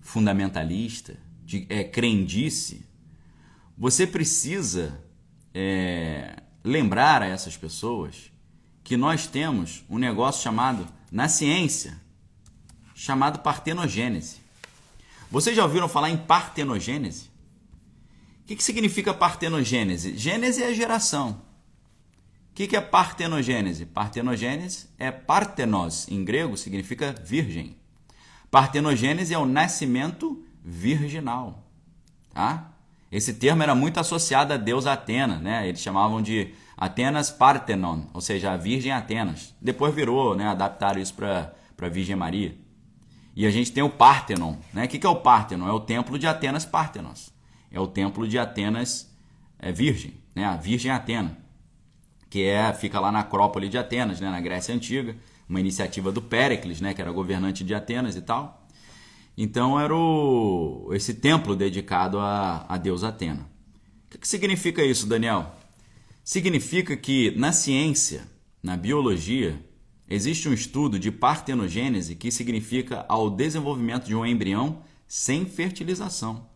fundamentalista, de é, crendice, você precisa é, lembrar a essas pessoas que nós temos um negócio chamado, na ciência, chamado partenogênese. Vocês já ouviram falar em partenogênese? O que, que significa partenogênese? Gênese é geração. O que, que é partenogênese? Partenogênese é partenos, em grego significa virgem. Partenogênese é o nascimento virginal. Tá? Esse termo era muito associado a Deus Atena, né? Eles chamavam de Atenas Parthenon, ou seja, a Virgem Atenas. Depois virou, né? Adaptaram isso para a Virgem Maria. E a gente tem o Parthenon. Né? O que é o Parthenon? É o templo de Atenas Parthenos. É o templo de Atenas é, Virgem, né? a Virgem Atena, que é, fica lá na Acrópole de Atenas, né? na Grécia Antiga, uma iniciativa do Péricles, né? que era governante de Atenas e tal. Então era o, esse templo dedicado a, a Deus Atena. O que, que significa isso, Daniel? Significa que na ciência, na biologia, Existe um estudo de partenogênese que significa ao desenvolvimento de um embrião sem fertilização.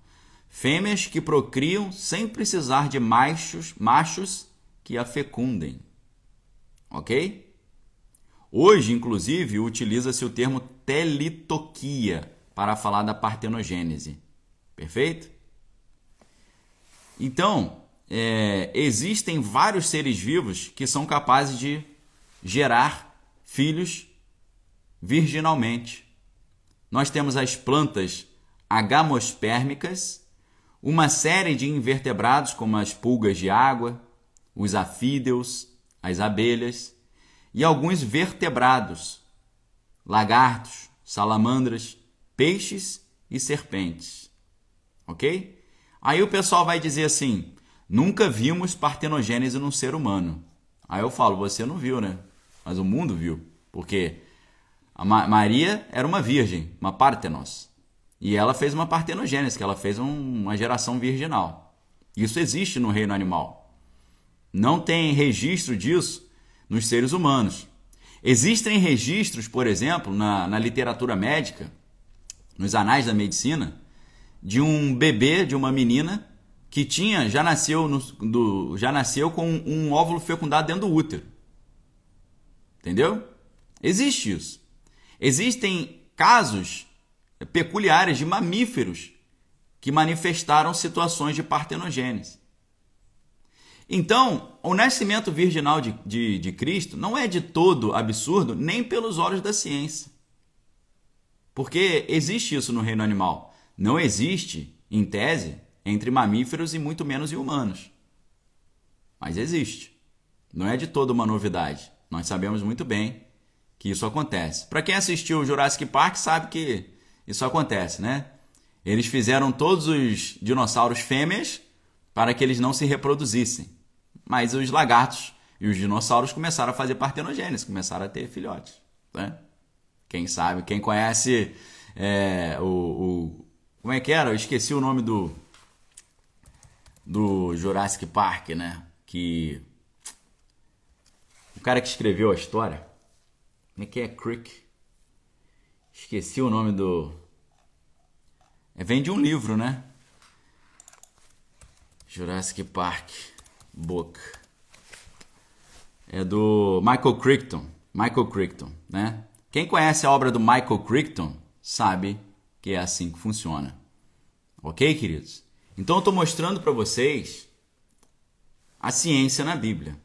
Fêmeas que procriam sem precisar de machos, machos que a fecundem. Ok? Hoje, inclusive, utiliza-se o termo telitoquia para falar da partenogênese. Perfeito? Então, é, existem vários seres vivos que são capazes de gerar filhos virginalmente. Nós temos as plantas agamospérmicas, uma série de invertebrados como as pulgas de água, os afídeos, as abelhas e alguns vertebrados, lagartos, salamandras, peixes e serpentes. Ok? Aí o pessoal vai dizer assim: nunca vimos partenogênese num ser humano. Aí eu falo: você não viu, né? Mas o mundo viu, porque a Maria era uma virgem, uma partenos, e ela fez uma partenogênese, que ela fez um, uma geração virginal. Isso existe no reino animal. Não tem registro disso nos seres humanos. Existem registros, por exemplo, na, na literatura médica, nos anais da medicina, de um bebê, de uma menina que tinha já nasceu no, do, já nasceu com um óvulo fecundado dentro do útero. Entendeu? Existe isso. Existem casos peculiares de mamíferos que manifestaram situações de partenogênese. Então, o nascimento virginal de, de, de, Cristo não é de todo absurdo, nem pelos olhos da ciência. Porque existe isso no reino animal. Não existe, em tese, entre mamíferos e muito menos em humanos. Mas existe. Não é de todo uma novidade. Nós sabemos muito bem que isso acontece. Para quem assistiu o Jurassic Park sabe que isso acontece, né? Eles fizeram todos os dinossauros fêmeas para que eles não se reproduzissem. Mas os lagartos e os dinossauros começaram a fazer partenogênese, começaram a ter filhotes. Né? Quem sabe, quem conhece é, o, o, Como é que era? Eu esqueci o nome do. Do Jurassic Park, né? Que cara que escreveu a história. Como é que é? Crick. Esqueci o nome do. É, vem de um livro, né? Jurassic Park Book. É do Michael Crichton. Michael Crichton, né? Quem conhece a obra do Michael Crichton sabe que é assim que funciona. Ok, queridos? Então eu estou mostrando para vocês a ciência na Bíblia.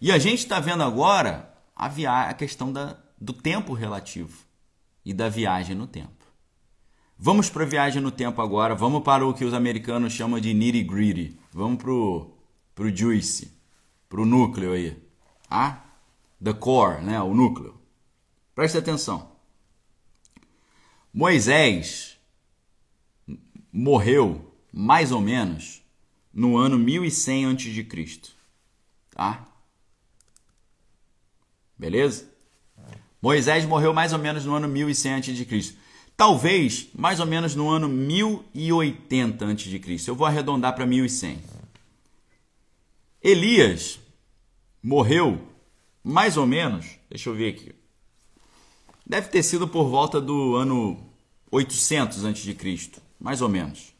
E a gente está vendo agora a, via... a questão da... do tempo relativo e da viagem no tempo. Vamos para a viagem no tempo agora, vamos para o que os americanos chamam de nitty gritty. Vamos para o juice, para o núcleo aí. Ah? The core, né? o núcleo. Preste atenção. Moisés morreu mais ou menos no ano 1100 a.C. Tá? Beleza? Moisés morreu mais ou menos no ano 1100 a.C. Talvez mais ou menos no ano 1080 a.C. Eu vou arredondar para 1100. Elias morreu mais ou menos, deixa eu ver aqui. Deve ter sido por volta do ano 800 a.C., mais ou menos.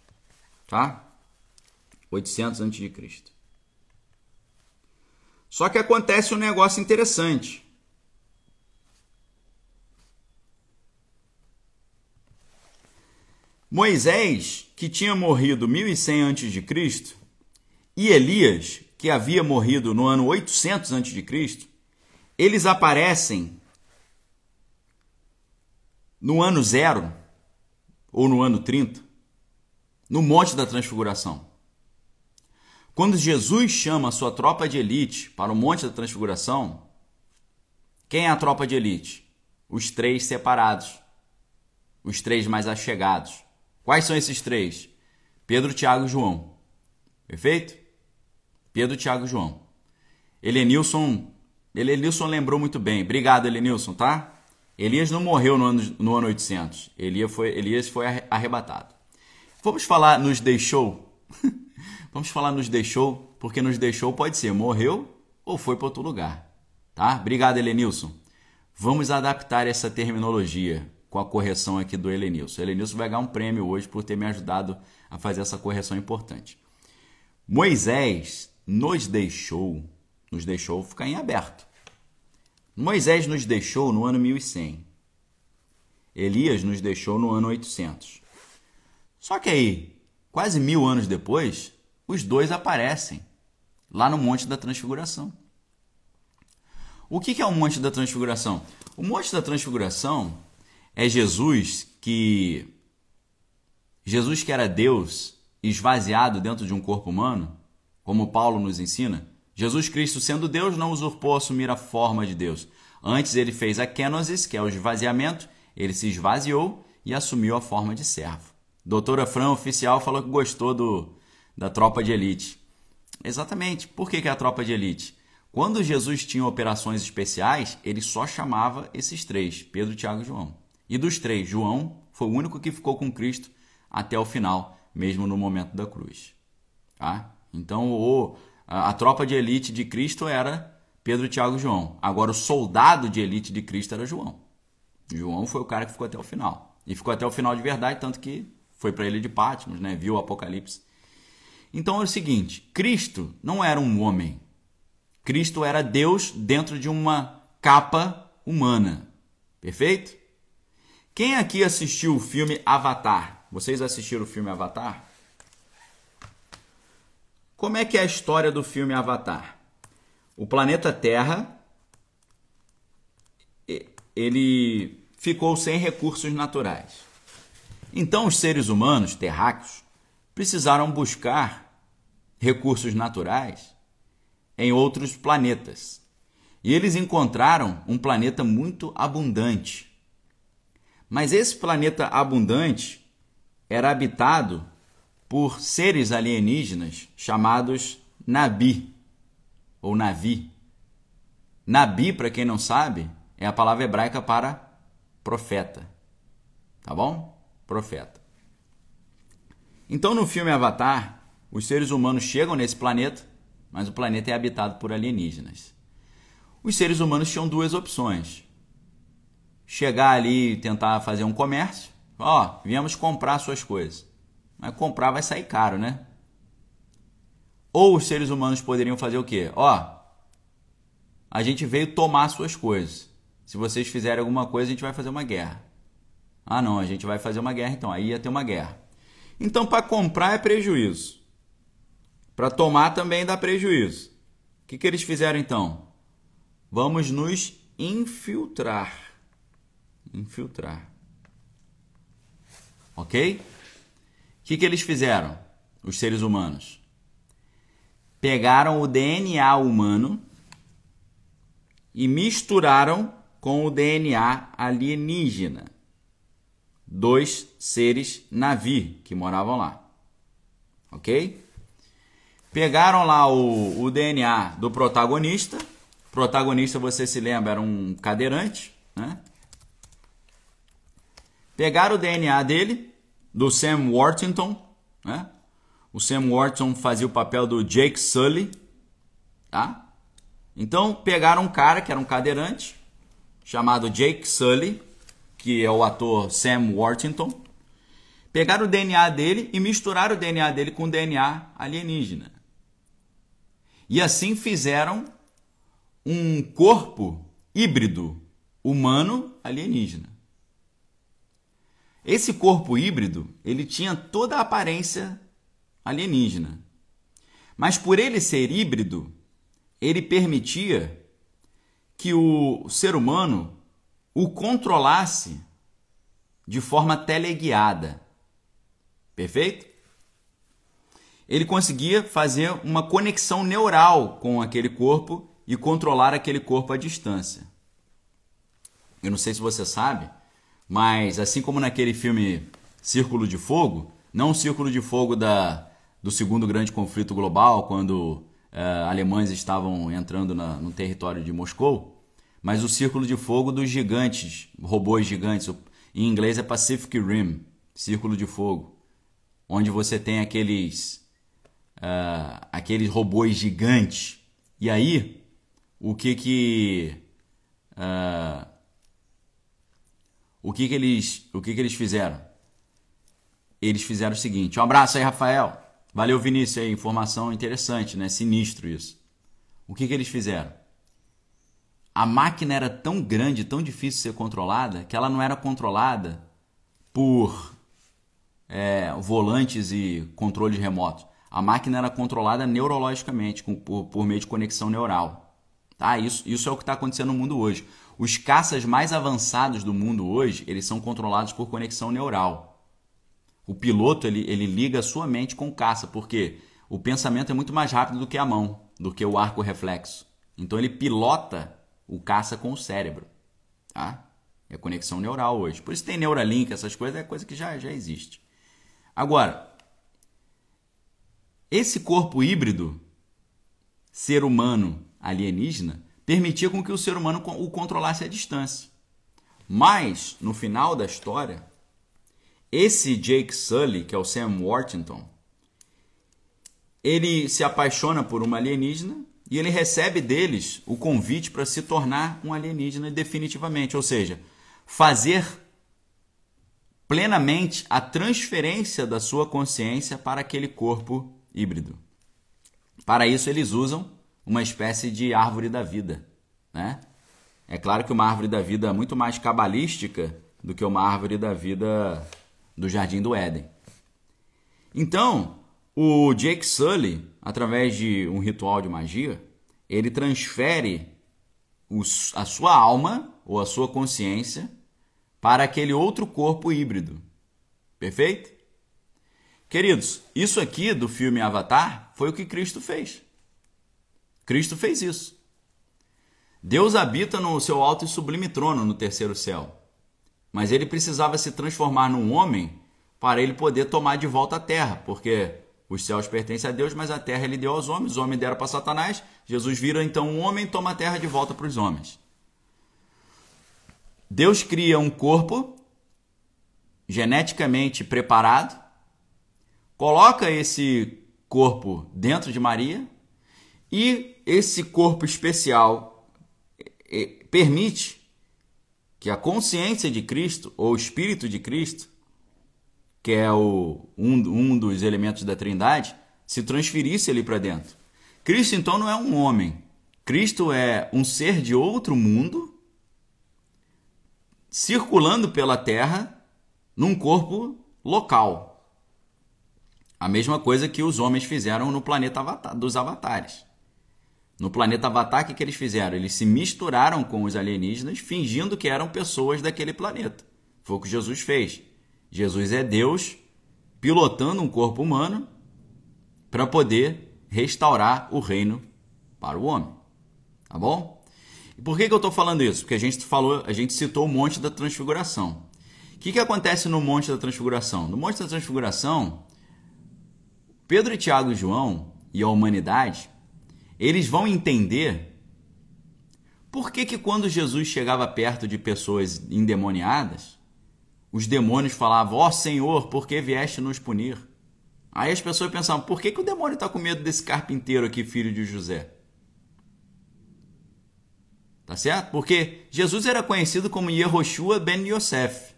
Tá? 800 a.C. Só que acontece um negócio interessante. Moisés, que tinha morrido 1100 a.C., e Elias, que havia morrido no ano 800 a.C., eles aparecem no ano zero ou no ano 30, no Monte da Transfiguração. Quando Jesus chama a sua tropa de elite para o Monte da Transfiguração, quem é a tropa de elite? Os três separados, os três mais achegados. Quais são esses três? Pedro, Tiago e João. Perfeito? Pedro, Tiago e João. Elenilson, Elenilson lembrou muito bem. Obrigado, Elenilson, tá? Elias não morreu no ano, no ano 800. Elias foi, Elias foi arrebatado. Vamos falar nos deixou? Vamos falar nos deixou, porque nos deixou pode ser morreu ou foi para outro lugar. Tá? Obrigado, Elenilson. Vamos adaptar essa terminologia com a correção aqui do Elenilson. O Elenilson vai ganhar um prêmio hoje por ter me ajudado a fazer essa correção importante. Moisés nos deixou, nos deixou ficar em aberto. Moisés nos deixou no ano 1100. Elias nos deixou no ano 800. Só que aí, quase mil anos depois, os dois aparecem lá no Monte da Transfiguração. O que é o Monte da Transfiguração? O Monte da Transfiguração é Jesus que Jesus que era Deus esvaziado dentro de um corpo humano, como Paulo nos ensina, Jesus Cristo, sendo Deus, não usurpou assumir a forma de Deus. Antes ele fez a kenosis, que é o esvaziamento, ele se esvaziou e assumiu a forma de servo. Doutora Fran, oficial, falou que gostou do, da tropa de elite. Exatamente. Por que, que é a tropa de elite? Quando Jesus tinha operações especiais, ele só chamava esses três, Pedro, Tiago e João. E dos três, João foi o único que ficou com Cristo até o final, mesmo no momento da cruz. Tá? Então, o a, a tropa de elite de Cristo era Pedro, Tiago e João. Agora, o soldado de elite de Cristo era João. João foi o cara que ficou até o final. E ficou até o final de verdade, tanto que foi para ele de Patmos, né? viu o Apocalipse. Então é o seguinte: Cristo não era um homem. Cristo era Deus dentro de uma capa humana. Perfeito? Quem aqui assistiu o filme Avatar? Vocês assistiram o filme Avatar? Como é que é a história do filme Avatar? O planeta Terra ele ficou sem recursos naturais. Então os seres humanos terráqueos precisaram buscar recursos naturais em outros planetas. E eles encontraram um planeta muito abundante. Mas esse planeta abundante era habitado por seres alienígenas chamados Nabi ou Navi. Nabi, para quem não sabe, é a palavra hebraica para profeta. Tá bom? Profeta. Então, no filme Avatar, os seres humanos chegam nesse planeta, mas o planeta é habitado por alienígenas. Os seres humanos tinham duas opções: chegar ali e tentar fazer um comércio. Ó, viemos comprar suas coisas. Mas comprar vai sair caro, né? Ou os seres humanos poderiam fazer o quê? Ó, a gente veio tomar suas coisas. Se vocês fizerem alguma coisa, a gente vai fazer uma guerra. Ah, não, a gente vai fazer uma guerra então. Aí ia ter uma guerra. Então, para comprar é prejuízo. Para tomar também dá prejuízo. O que, que eles fizeram então? Vamos nos infiltrar. Infiltrar. Ok? que, que eles fizeram, os seres humanos? Pegaram o DNA humano e misturaram com o DNA alienígena. Dois seres Navi que moravam lá. Ok? Pegaram lá o, o DNA do protagonista. O protagonista, você se lembra, era um cadeirante, né? Pegaram o DNA dele, do Sam Worthington, né? O Sam Worthington fazia o papel do Jake Sully, tá? Então pegaram um cara que era um cadeirante, chamado Jake Sully, que é o ator Sam Worthington. Pegaram o DNA dele e misturaram o DNA dele com o DNA alienígena. E assim fizeram um corpo híbrido humano alienígena. Esse corpo híbrido, ele tinha toda a aparência alienígena. Mas por ele ser híbrido, ele permitia que o ser humano o controlasse de forma teleguiada. Perfeito? Ele conseguia fazer uma conexão neural com aquele corpo e controlar aquele corpo à distância. Eu não sei se você sabe, mas assim como naquele filme Círculo de Fogo, não o Círculo de Fogo da, do segundo grande conflito global, quando uh, alemães estavam entrando na, no território de Moscou, mas o Círculo de Fogo dos gigantes, robôs gigantes. Em inglês é Pacific Rim, Círculo de Fogo, onde você tem aqueles uh, aqueles robôs gigantes. E aí, o que que uh, o que que eles o que que eles fizeram? Eles fizeram o seguinte. Um abraço aí, Rafael. Valeu, Vinícius, aí, informação interessante, né? Sinistro isso. O que, que eles fizeram? A máquina era tão grande, tão difícil de ser controlada, que ela não era controlada por é, volantes e controles remotos. A máquina era controlada neurologicamente, com, por, por meio de conexão neural. Tá? Isso, isso é o que está acontecendo no mundo hoje. Os caças mais avançados do mundo hoje, eles são controlados por conexão neural. O piloto ele, ele liga a sua mente com o caça, porque o pensamento é muito mais rápido do que a mão, do que o arco reflexo. Então ele pilota o caça com o cérebro. Tá? É conexão neural hoje. Por isso tem Neuralink, essas coisas, é coisa que já, já existe. Agora, esse corpo híbrido, ser humano alienígena, permitia com que o ser humano o controlasse à distância. Mas, no final da história, esse Jake Sully, que é o Sam Worthington, ele se apaixona por uma alienígena e ele recebe deles o convite para se tornar um alienígena definitivamente, ou seja, fazer plenamente a transferência da sua consciência para aquele corpo híbrido. Para isso eles usam uma espécie de árvore da vida, né? É claro que uma árvore da vida é muito mais cabalística do que uma árvore da vida do Jardim do Éden. Então, o Jake Sully, através de um ritual de magia, ele transfere a sua alma ou a sua consciência para aquele outro corpo híbrido. Perfeito? Queridos, isso aqui do filme Avatar foi o que Cristo fez. Cristo fez isso. Deus habita no seu alto e sublime trono no terceiro céu. Mas ele precisava se transformar num homem para ele poder tomar de volta a terra, porque os céus pertencem a Deus, mas a terra ele deu aos homens, os homens deram para Satanás. Jesus vira então um homem e toma a terra de volta para os homens. Deus cria um corpo geneticamente preparado, coloca esse corpo dentro de Maria e esse corpo especial eh, permite que a consciência de Cristo, ou o Espírito de Cristo, que é o, um, um dos elementos da Trindade, se transferisse ali para dentro. Cristo, então, não é um homem. Cristo é um ser de outro mundo, circulando pela Terra num corpo local. A mesma coisa que os homens fizeram no planeta dos avatares. No planeta Avatar, o que, que eles fizeram? Eles se misturaram com os alienígenas, fingindo que eram pessoas daquele planeta. Foi o que Jesus fez. Jesus é Deus pilotando um corpo humano para poder restaurar o reino para o homem. Tá bom? E por que, que eu estou falando isso? Porque a gente falou, a gente citou o Monte da Transfiguração. O que, que acontece no Monte da Transfiguração? No Monte da Transfiguração, Pedro, Tiago e João e a humanidade eles vão entender Por que, que quando Jesus chegava perto de pessoas endemoniadas, os demônios falavam: Ó oh, Senhor, por que vieste nos punir? Aí as pessoas pensavam: por que, que o demônio está com medo desse carpinteiro aqui, filho de José? Tá certo? Porque Jesus era conhecido como Yehoshua ben Yosef.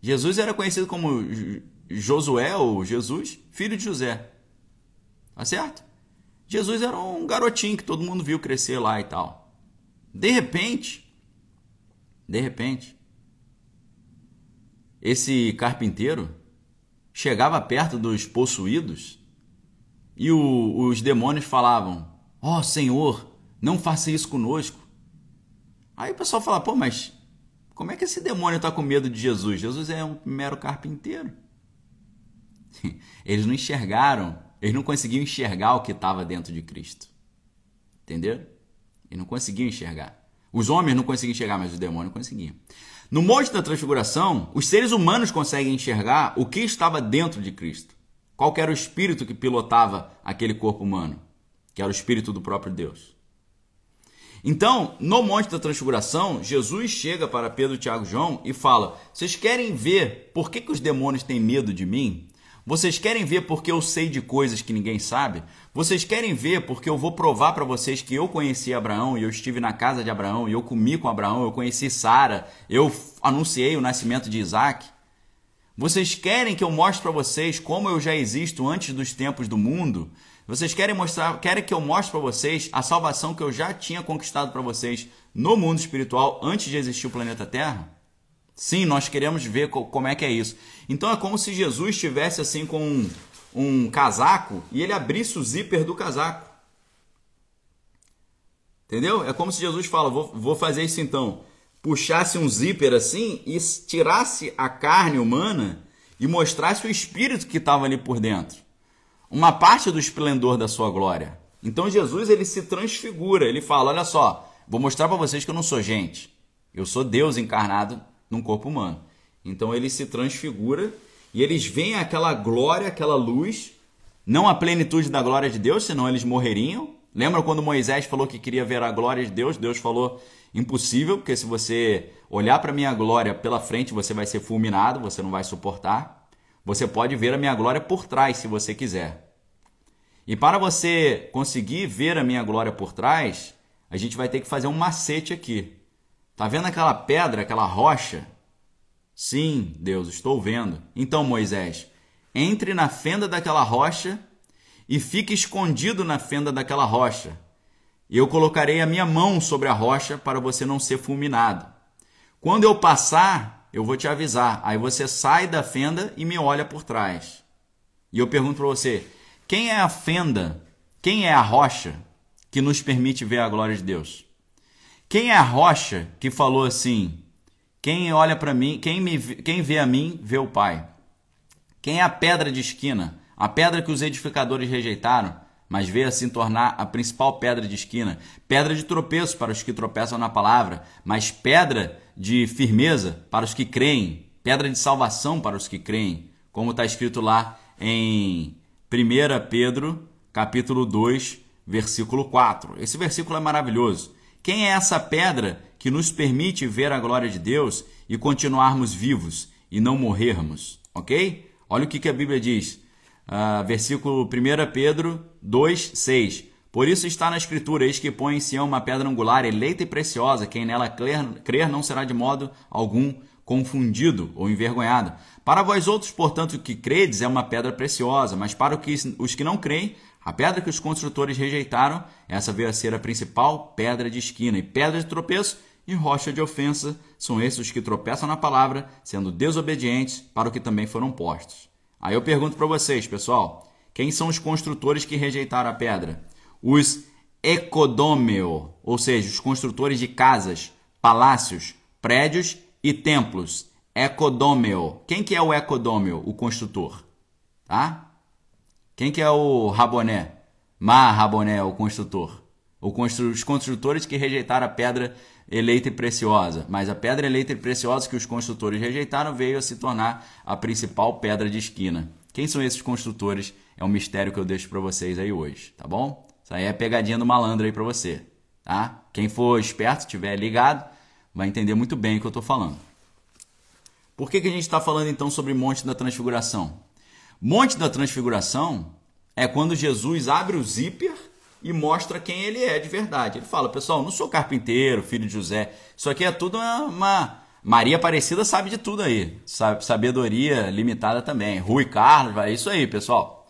Jesus era conhecido como Josué ou Jesus, filho de José. Tá certo? Jesus era um garotinho que todo mundo viu crescer lá e tal. De repente, de repente, esse carpinteiro chegava perto dos possuídos e o, os demônios falavam: Ó oh, Senhor, não faça isso conosco. Aí o pessoal fala: pô, mas como é que esse demônio está com medo de Jesus? Jesus é um mero carpinteiro. Eles não enxergaram, eles não conseguiam enxergar o que estava dentro de Cristo. Entendeu? Eles não conseguiam enxergar. Os homens não conseguiam enxergar, mas os demônios conseguiam. No Monte da Transfiguração, os seres humanos conseguem enxergar o que estava dentro de Cristo. Qual era o espírito que pilotava aquele corpo humano? Que era o espírito do próprio Deus. Então, no Monte da Transfiguração, Jesus chega para Pedro, Tiago e João e fala: Vocês querem ver por que, que os demônios têm medo de mim? Vocês querem ver porque eu sei de coisas que ninguém sabe? Vocês querem ver porque eu vou provar para vocês que eu conheci Abraão e eu estive na casa de Abraão e eu comi com Abraão, eu conheci Sara, eu anunciei o nascimento de Isaac? Vocês querem que eu mostre para vocês como eu já existo antes dos tempos do mundo? Vocês querem mostrar, querem que eu mostre para vocês a salvação que eu já tinha conquistado para vocês no mundo espiritual antes de existir o planeta Terra? Sim, nós queremos ver como é que é isso. Então é como se Jesus estivesse assim com um, um casaco e ele abrisse o zíper do casaco. Entendeu? É como se Jesus fala: vou, vou fazer isso então. Puxasse um zíper assim e tirasse a carne humana e mostrasse o espírito que estava ali por dentro. Uma parte do esplendor da sua glória. Então Jesus ele se transfigura, ele fala: Olha só, vou mostrar para vocês que eu não sou gente. Eu sou Deus encarnado num corpo humano. Então ele se transfigura e eles veem aquela glória, aquela luz, não a plenitude da glória de Deus, senão eles morreriam. Lembra quando Moisés falou que queria ver a glória de Deus? Deus falou: impossível, porque se você olhar para a minha glória pela frente, você vai ser fulminado, você não vai suportar. Você pode ver a minha glória por trás, se você quiser. E para você conseguir ver a minha glória por trás, a gente vai ter que fazer um macete aqui. Tá vendo aquela pedra, aquela rocha? Sim, Deus, estou vendo. Então, Moisés, entre na fenda daquela rocha e fique escondido na fenda daquela rocha. Eu colocarei a minha mão sobre a rocha para você não ser fulminado. Quando eu passar, eu vou te avisar. Aí você sai da fenda e me olha por trás. E eu pergunto para você: quem é a fenda? Quem é a rocha que nos permite ver a glória de Deus? Quem é a rocha que falou assim: quem olha para mim, quem, me, quem vê a mim, vê o Pai? Quem é a pedra de esquina? A pedra que os edificadores rejeitaram, mas veio a se tornar a principal pedra de esquina. Pedra de tropeço para os que tropeçam na palavra, mas pedra de firmeza para os que creem. Pedra de salvação para os que creem. Como está escrito lá em 1 Pedro, capítulo 2, versículo 4. Esse versículo é maravilhoso. Quem é essa pedra que nos permite ver a glória de Deus e continuarmos vivos e não morrermos? Ok? Olha o que, que a Bíblia diz. Uh, versículo 1 Pedro 2, 6. Por isso está na Escritura: Eis que põe em Sião uma pedra angular, eleita e preciosa. Quem nela crer, crer não será de modo algum confundido ou envergonhado. Para vós outros, portanto, que credes, é uma pedra preciosa, mas para os que não creem, a pedra que os construtores rejeitaram, essa veio a ser a principal pedra de esquina, e pedra de tropeço e rocha de ofensa são esses os que tropeçam na palavra, sendo desobedientes para o que também foram postos. Aí eu pergunto para vocês, pessoal, quem são os construtores que rejeitaram a pedra? Os ecodomeo, ou seja, os construtores de casas, palácios, prédios e templos. Ecodomeo. Quem que é o ecodomeo, o construtor? Tá? Quem que é o Raboné? Mar Raboné, o construtor. Constru... Os construtores que rejeitaram a pedra eleita e preciosa. Mas a pedra eleita e preciosa que os construtores rejeitaram veio a se tornar a principal pedra de esquina. Quem são esses construtores? É um mistério que eu deixo para vocês aí hoje, tá bom? Isso aí é pegadinha do malandro aí para você. tá? Quem for esperto, estiver ligado, vai entender muito bem o que eu estou falando. Por que, que a gente está falando então sobre Monte da Transfiguração? Monte da Transfiguração é quando Jesus abre o zíper e mostra quem ele é de verdade. Ele fala, pessoal, não sou carpinteiro, filho de José. Isso aqui é tudo uma, uma... Maria Aparecida sabe de tudo aí. Sabedoria limitada também. Rui Carlos, é isso aí, pessoal.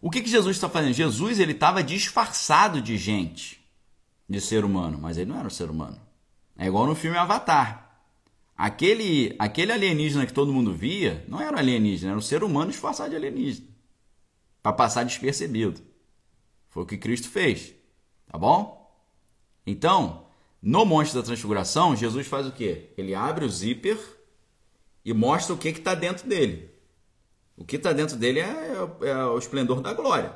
O que, que Jesus está fazendo? Jesus ele estava disfarçado de gente, de ser humano, mas ele não era um ser humano. É igual no filme Avatar. Aquele, aquele alienígena que todo mundo via não era um alienígena, era um ser humano disfarçado de alienígena. Para passar despercebido. Foi o que Cristo fez. Tá bom? Então, no Monte da Transfiguração, Jesus faz o quê? Ele abre o zíper e mostra o que está dentro dele. O que está dentro dele é, é, é o esplendor da glória.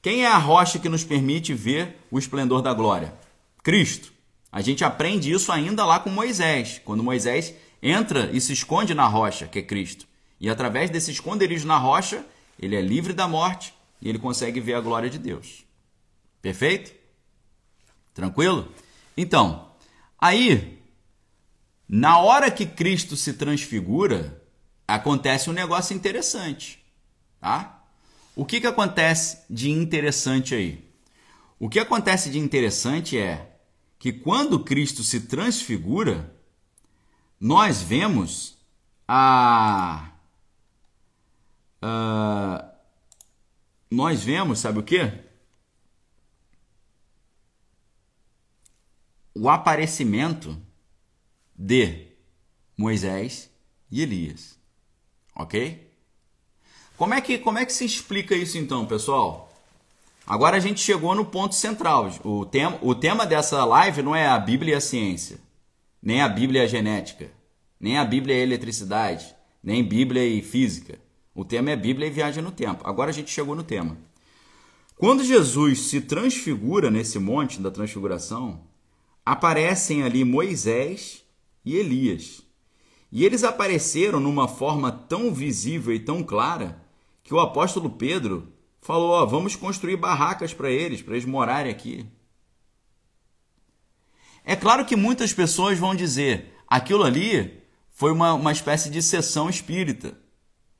Quem é a rocha que nos permite ver o esplendor da glória? Cristo. A gente aprende isso ainda lá com Moisés, quando Moisés entra e se esconde na rocha, que é Cristo. E através desse esconderijo na rocha, ele é livre da morte e ele consegue ver a glória de Deus. Perfeito? Tranquilo? Então, aí, na hora que Cristo se transfigura, acontece um negócio interessante, tá? O que, que acontece de interessante aí? O que acontece de interessante é que quando Cristo se transfigura, nós vemos a, a nós vemos, sabe o que? O aparecimento de Moisés e Elias. Ok? Como é que, como é que se explica isso então, pessoal? Agora a gente chegou no ponto central. O tema, o tema dessa live não é a Bíblia e a ciência, nem a Bíblia e a genética, nem a Bíblia e a eletricidade, nem Bíblia e física. O tema é Bíblia e viagem no tempo. Agora a gente chegou no tema. Quando Jesus se transfigura nesse monte da transfiguração, aparecem ali Moisés e Elias. E eles apareceram numa forma tão visível e tão clara que o apóstolo Pedro falou: ó, vamos construir barracas para eles, para eles morarem aqui. É claro que muitas pessoas vão dizer: aquilo ali foi uma, uma espécie de sessão espírita,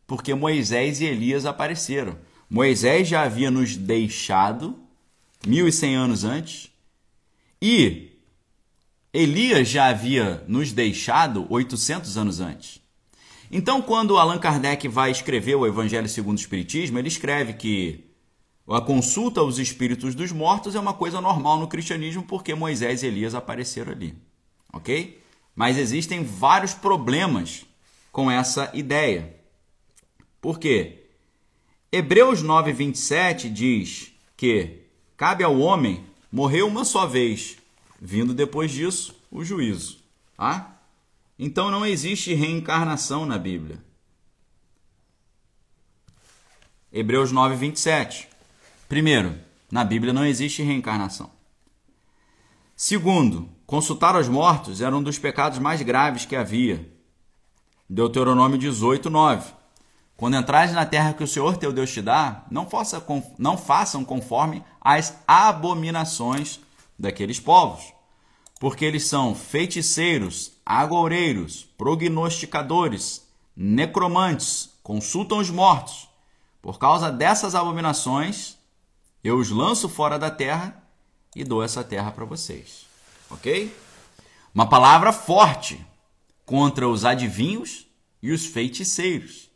porque Moisés e Elias apareceram. Moisés já havia nos deixado 1100 anos antes e Elias já havia nos deixado 800 anos antes. Então, quando Allan Kardec vai escrever o Evangelho segundo o Espiritismo, ele escreve que a consulta aos espíritos dos mortos é uma coisa normal no cristianismo porque Moisés e Elias apareceram ali. Ok? Mas existem vários problemas com essa ideia. Por quê? Hebreus 9, 27 diz que cabe ao homem morrer uma só vez, vindo depois disso o juízo. Tá? Então não existe reencarnação na Bíblia. Hebreus 9, 27. Primeiro, na Bíblia não existe reencarnação. Segundo, consultar os mortos era um dos pecados mais graves que havia. Deuteronômio 18, 9. Quando entrares na terra que o Senhor teu Deus te dá, não, faça, não façam conforme as abominações daqueles povos porque eles são feiticeiros, agoureiros, prognosticadores, necromantes, consultam os mortos. Por causa dessas abominações, eu os lanço fora da terra e dou essa terra para vocês. Ok? Uma palavra forte contra os adivinhos e os feiticeiros.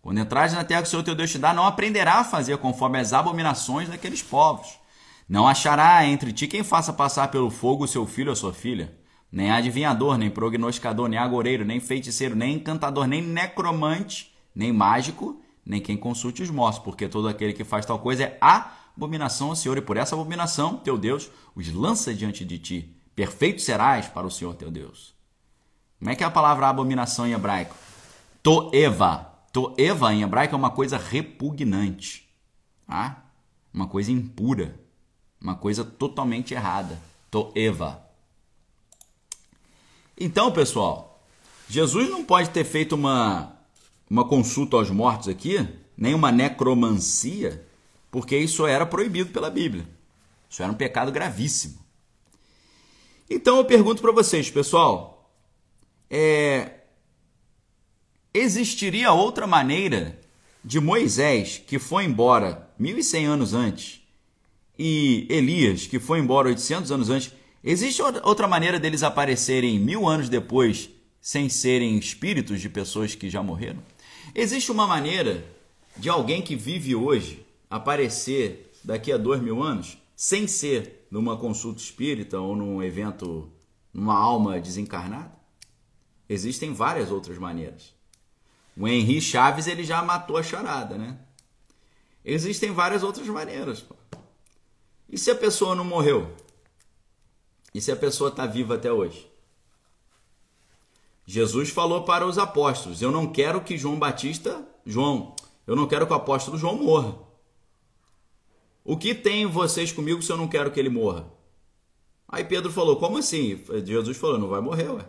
Quando entrares na terra que o Senhor teu Deus te dá, não aprenderá a fazer conforme as abominações daqueles povos não achará entre ti quem faça passar pelo fogo o seu filho ou sua filha, nem adivinhador, nem prognosticador, nem agoreiro, nem feiticeiro, nem encantador, nem necromante, nem mágico, nem quem consulte os mortos, porque todo aquele que faz tal coisa é abominação ao Senhor, e por essa abominação, teu Deus os lança diante de ti. Perfeito serás para o Senhor teu Deus. Como é que é a palavra abominação em hebraico? Toeva. Toeva em hebraico é uma coisa repugnante, tá? uma coisa impura. Uma coisa totalmente errada. Toeva. Então, pessoal, Jesus não pode ter feito uma, uma consulta aos mortos aqui, nem uma necromancia, porque isso era proibido pela Bíblia. Isso era um pecado gravíssimo. Então eu pergunto para vocês, pessoal, é... existiria outra maneira de Moisés, que foi embora 1100 anos antes, e Elias, que foi embora 800 anos antes, existe outra maneira deles aparecerem mil anos depois sem serem espíritos de pessoas que já morreram? Existe uma maneira de alguém que vive hoje aparecer daqui a dois mil anos sem ser numa consulta espírita ou num evento, numa alma desencarnada? Existem várias outras maneiras. O Henri Chaves ele já matou a charada, né? Existem várias outras maneiras. E se a pessoa não morreu? E se a pessoa está viva até hoje? Jesus falou para os apóstolos: Eu não quero que João Batista, João, eu não quero que o apóstolo João morra. O que tem vocês comigo se eu não quero que ele morra? Aí Pedro falou: Como assim? Jesus falou: Não vai morrer, ué.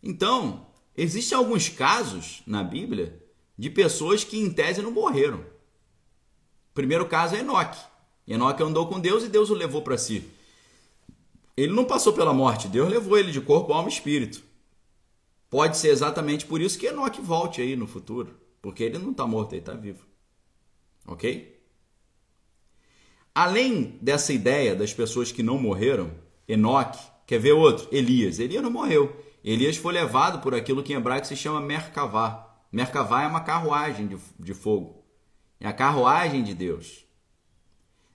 Então, existem alguns casos na Bíblia de pessoas que, em tese, não morreram. O primeiro caso é Enoque. Enoque andou com Deus e Deus o levou para si. Ele não passou pela morte, Deus levou ele de corpo, alma e espírito. Pode ser exatamente por isso que Enoque volte aí no futuro, porque ele não está morto, ele está vivo. Ok? Além dessa ideia das pessoas que não morreram, Enoque, quer ver outro? Elias. Elias não morreu. Elias foi levado por aquilo que em hebraico se chama Merkavá. Merkavá é uma carruagem de, de fogo. É a carruagem de Deus.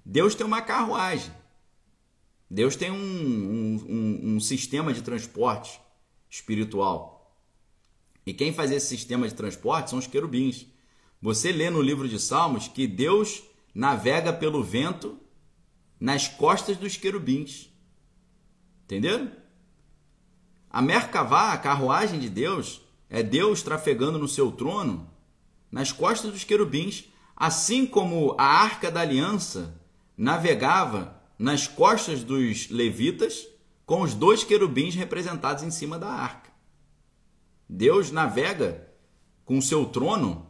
Deus tem uma carruagem. Deus tem um, um, um, sistema de transporte espiritual. E quem faz esse sistema de transporte são os querubins. Você lê no livro de Salmos que Deus navega pelo vento nas costas dos querubins. Entenderam? A Merkavá, a carruagem de Deus, é Deus trafegando no seu trono nas costas dos querubins, assim como a arca da aliança navegava nas costas dos levitas com os dois querubins representados em cima da arca. Deus navega com seu trono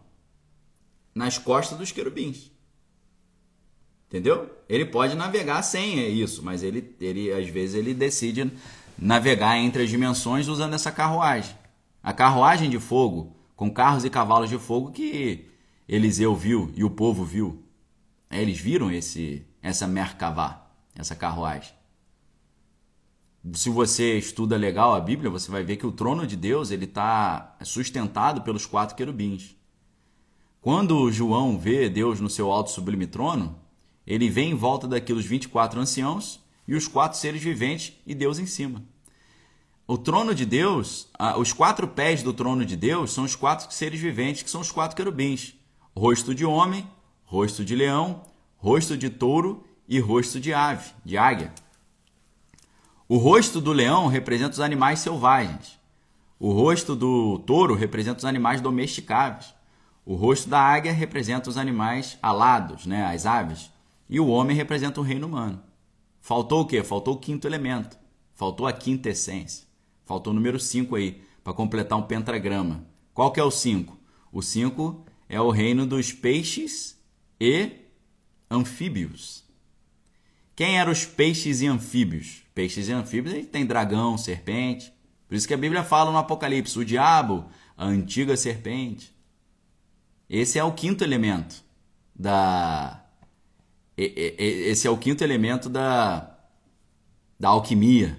nas costas dos querubins. Entendeu? Ele pode navegar sem isso, mas ele, ele às vezes ele decide navegar entre as dimensões usando essa carruagem. A carruagem de fogo, com carros e cavalos de fogo que Eliseu viu e o povo viu. Eles viram esse essa Merkavá, essa carruagem. Se você estuda legal a Bíblia, você vai ver que o trono de Deus ele está sustentado pelos quatro querubins. Quando João vê Deus no seu alto sublime trono, ele vem em volta daqueles 24 anciãos e os quatro seres viventes e Deus em cima. O trono de Deus, os quatro pés do trono de Deus são os quatro seres viventes, que são os quatro querubins: rosto de homem, rosto de leão, rosto de touro e rosto de ave, de águia. O rosto do leão representa os animais selvagens. O rosto do touro representa os animais domesticáveis. O rosto da águia representa os animais alados, né, as aves. E o homem representa o reino humano. Faltou o quê? Faltou o quinto elemento. Faltou a quinta essência. Faltou o número 5 aí, para completar um pentagrama. Qual que é o 5? O 5 é o reino dos peixes e anfíbios. Quem eram os peixes e anfíbios? Peixes e anfíbios, ele tem dragão, serpente. Por isso que a Bíblia fala no Apocalipse, o diabo, a antiga serpente. Esse é o quinto elemento da esse é o quinto elemento da, da alquimia.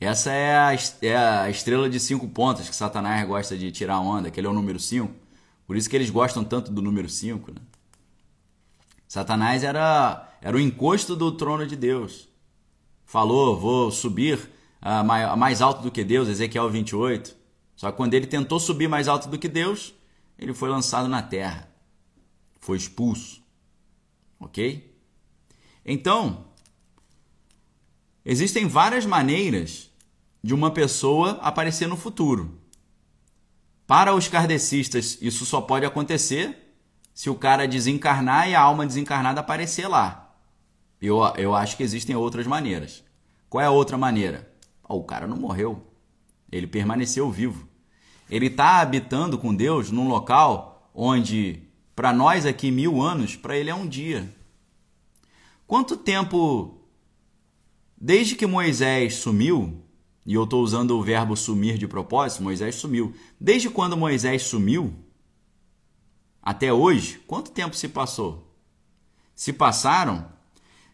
Essa é a, é a estrela de cinco pontas que Satanás gosta de tirar onda, que ele é o número 5. Por isso que eles gostam tanto do número 5. Né? Satanás era, era o encosto do trono de Deus. Falou, vou subir uh, mais alto do que Deus, Ezequiel 28. Só que quando ele tentou subir mais alto do que Deus, ele foi lançado na terra. Foi expulso. Ok? Então, existem várias maneiras de uma pessoa aparecer no futuro. Para os kardecistas, isso só pode acontecer se o cara desencarnar e a alma desencarnada aparecer lá. Eu, eu acho que existem outras maneiras. Qual é a outra maneira? Oh, o cara não morreu. Ele permaneceu vivo. Ele está habitando com Deus num local onde, para nós aqui, mil anos, para ele é um dia. Quanto tempo desde que Moisés sumiu, e eu estou usando o verbo sumir de propósito, Moisés sumiu. Desde quando Moisés sumiu até hoje, quanto tempo se passou? Se passaram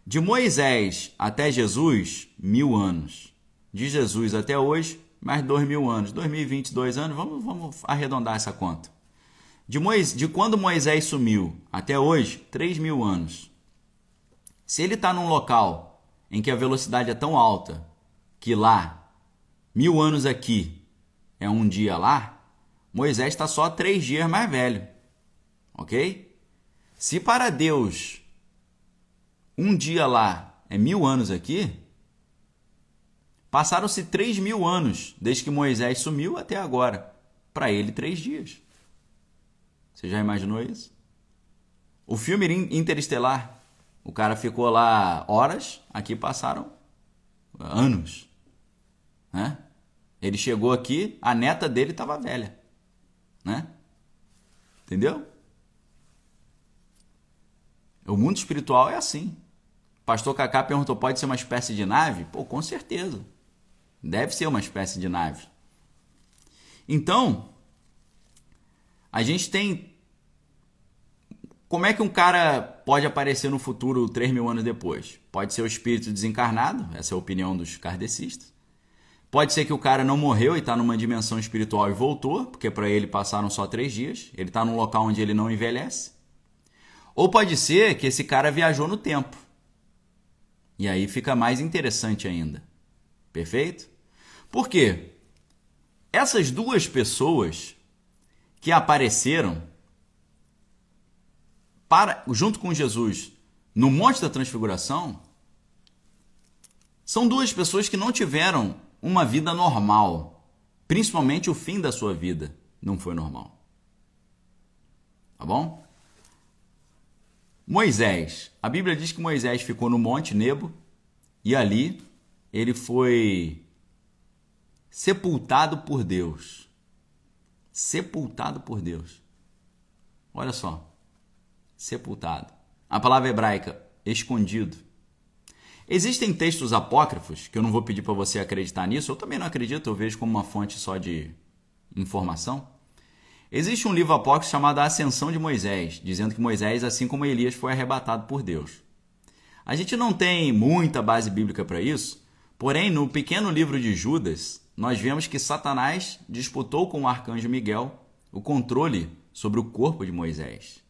de Moisés até Jesus, mil anos. De Jesus até hoje, mais dois mil anos. 2022 anos, vamos, vamos arredondar essa conta. De, Moisés, de quando Moisés sumiu até hoje, três mil anos. Se ele está num local em que a velocidade é tão alta que lá, mil anos aqui é um dia lá, Moisés está só três dias mais velho. Ok? Se para Deus um dia lá é mil anos aqui, passaram-se três mil anos desde que Moisés sumiu até agora. Para ele, três dias. Você já imaginou isso? O filme Interestelar, o cara ficou lá horas, aqui passaram anos. Né? Ele chegou aqui, a neta dele estava velha. Né? Entendeu? O mundo espiritual é assim. Pastor Kaká perguntou: pode ser uma espécie de nave? Pô, com certeza. Deve ser uma espécie de nave. Então, a gente tem. Como é que um cara pode aparecer no futuro 3 mil anos depois? Pode ser o espírito desencarnado, essa é a opinião dos kardecistas. Pode ser que o cara não morreu e está numa dimensão espiritual e voltou, porque para ele passaram só três dias. Ele está num local onde ele não envelhece. Ou pode ser que esse cara viajou no tempo e aí fica mais interessante ainda. Perfeito? Por quê? Essas duas pessoas que apareceram para junto com Jesus no Monte da Transfiguração são duas pessoas que não tiveram uma vida normal, principalmente o fim da sua vida não foi normal. Tá bom? Moisés. A Bíblia diz que Moisés ficou no Monte Nebo e ali ele foi sepultado por Deus. Sepultado por Deus. Olha só. Sepultado. A palavra hebraica escondido. Existem textos apócrifos que eu não vou pedir para você acreditar nisso, eu também não acredito, eu vejo como uma fonte só de informação Existe um livro apócrifo chamado A Ascensão de Moisés, dizendo que Moisés, assim como Elias, foi arrebatado por Deus. A gente não tem muita base bíblica para isso, porém, no pequeno livro de Judas, nós vemos que Satanás disputou com o arcanjo Miguel o controle sobre o corpo de Moisés.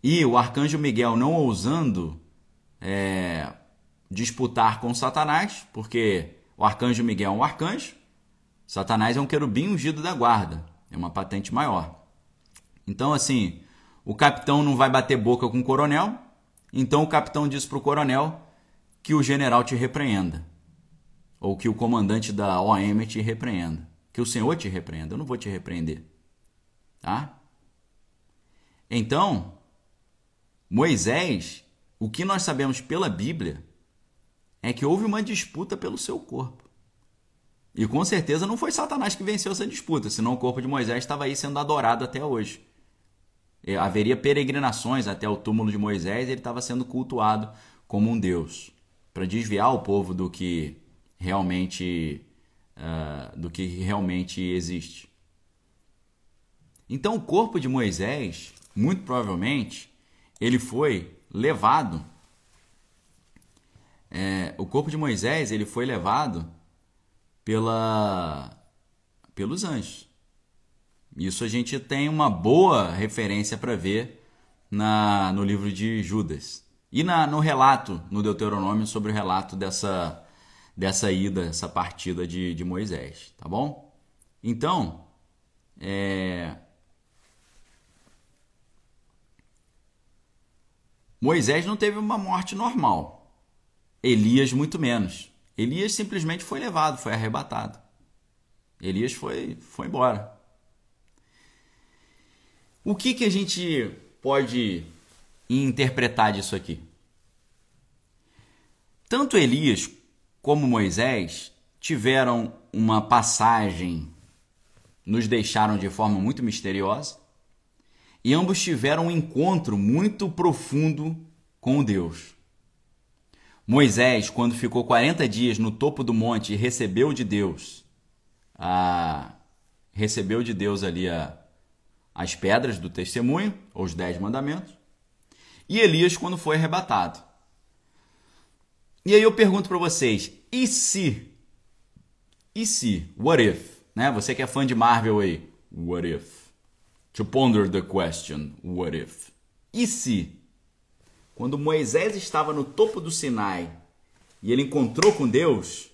E o arcanjo Miguel, não ousando é, disputar com Satanás, porque o arcanjo Miguel é um arcanjo, Satanás é um querubim ungido da guarda. É uma patente maior. Então, assim, o capitão não vai bater boca com o coronel, então o capitão diz para o coronel que o general te repreenda. Ou que o comandante da OM te repreenda. Que o senhor te repreenda. Eu não vou te repreender. Tá? Então, Moisés, o que nós sabemos pela Bíblia é que houve uma disputa pelo seu corpo. E com certeza não foi Satanás que venceu essa disputa, senão o corpo de Moisés estava aí sendo adorado até hoje. E haveria peregrinações até o túmulo de Moisés, e ele estava sendo cultuado como um deus, para desviar o povo do que realmente uh, do que realmente existe. Então o corpo de Moisés, muito provavelmente, ele foi levado. É, o corpo de Moisés ele foi levado pela, pelos anjos. Isso a gente tem uma boa referência para ver na, no livro de Judas. E na, no relato, no Deuteronômio, sobre o relato dessa, dessa ida, essa partida de, de Moisés. Tá bom? Então, é... Moisés não teve uma morte normal. Elias, muito menos. Elias simplesmente foi levado, foi arrebatado. Elias foi, foi embora. O que, que a gente pode interpretar disso aqui? Tanto Elias como Moisés tiveram uma passagem, nos deixaram de forma muito misteriosa, e ambos tiveram um encontro muito profundo com Deus. Moisés, quando ficou 40 dias no topo do monte e recebeu de Deus a recebeu de Deus ali a, as pedras do testemunho, ou os dez mandamentos, e Elias quando foi arrebatado. E aí eu pergunto para vocês, e se? E se? What if? Né? Você que é fã de Marvel aí, what if? To ponder the question, what if? E se? Quando Moisés estava no topo do Sinai e ele encontrou com Deus,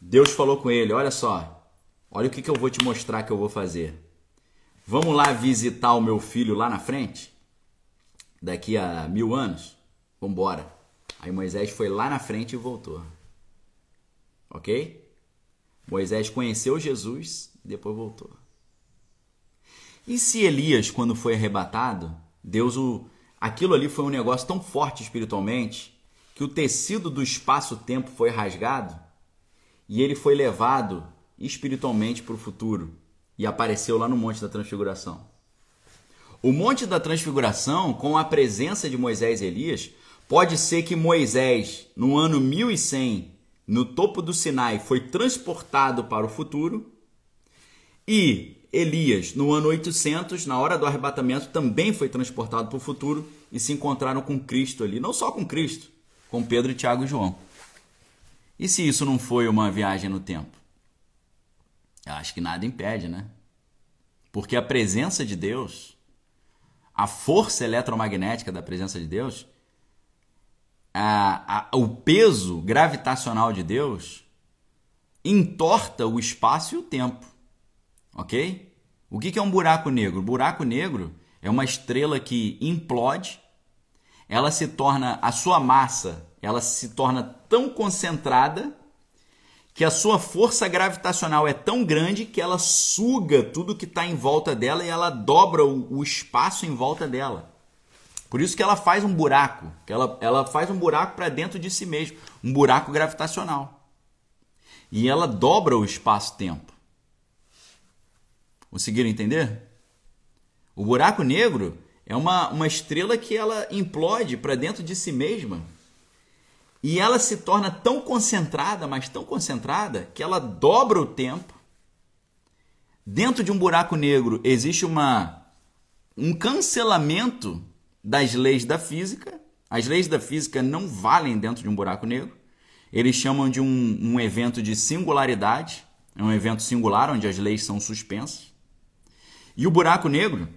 Deus falou com ele: Olha só, olha o que, que eu vou te mostrar que eu vou fazer. Vamos lá visitar o meu filho lá na frente? Daqui a mil anos? Vamos embora. Aí Moisés foi lá na frente e voltou. Ok? Moisés conheceu Jesus e depois voltou. E se Elias, quando foi arrebatado, Deus o Aquilo ali foi um negócio tão forte espiritualmente que o tecido do espaço-tempo foi rasgado e ele foi levado espiritualmente para o futuro e apareceu lá no Monte da Transfiguração. O Monte da Transfiguração, com a presença de Moisés e Elias, pode ser que Moisés, no ano 1100, no topo do Sinai, foi transportado para o futuro e Elias, no ano 800, na hora do arrebatamento, também foi transportado para o futuro e se encontraram com Cristo ali. Não só com Cristo, com Pedro, Tiago e João. E se isso não foi uma viagem no tempo? Eu acho que nada impede, né? Porque a presença de Deus, a força eletromagnética da presença de Deus, a, a, o peso gravitacional de Deus entorta o espaço e o tempo ok? O que é um buraco negro? buraco negro é uma estrela que implode, ela se torna, a sua massa, ela se torna tão concentrada que a sua força gravitacional é tão grande que ela suga tudo que está em volta dela e ela dobra o, o, espaço em volta dela. Por isso que ela faz um buraco, que ela, ela faz um buraco para dentro de si mesmo, um buraco gravitacional. E ela dobra o espaço-tempo. Conseguiram entender? O buraco negro é uma, uma estrela que ela implode para dentro de si mesma e ela se torna tão concentrada, mas tão concentrada, que ela dobra o tempo. Dentro de um buraco negro existe uma, um cancelamento das leis da física. As leis da física não valem dentro de um buraco negro. Eles chamam de um, um evento de singularidade. É um evento singular onde as leis são suspensas. E o buraco negro,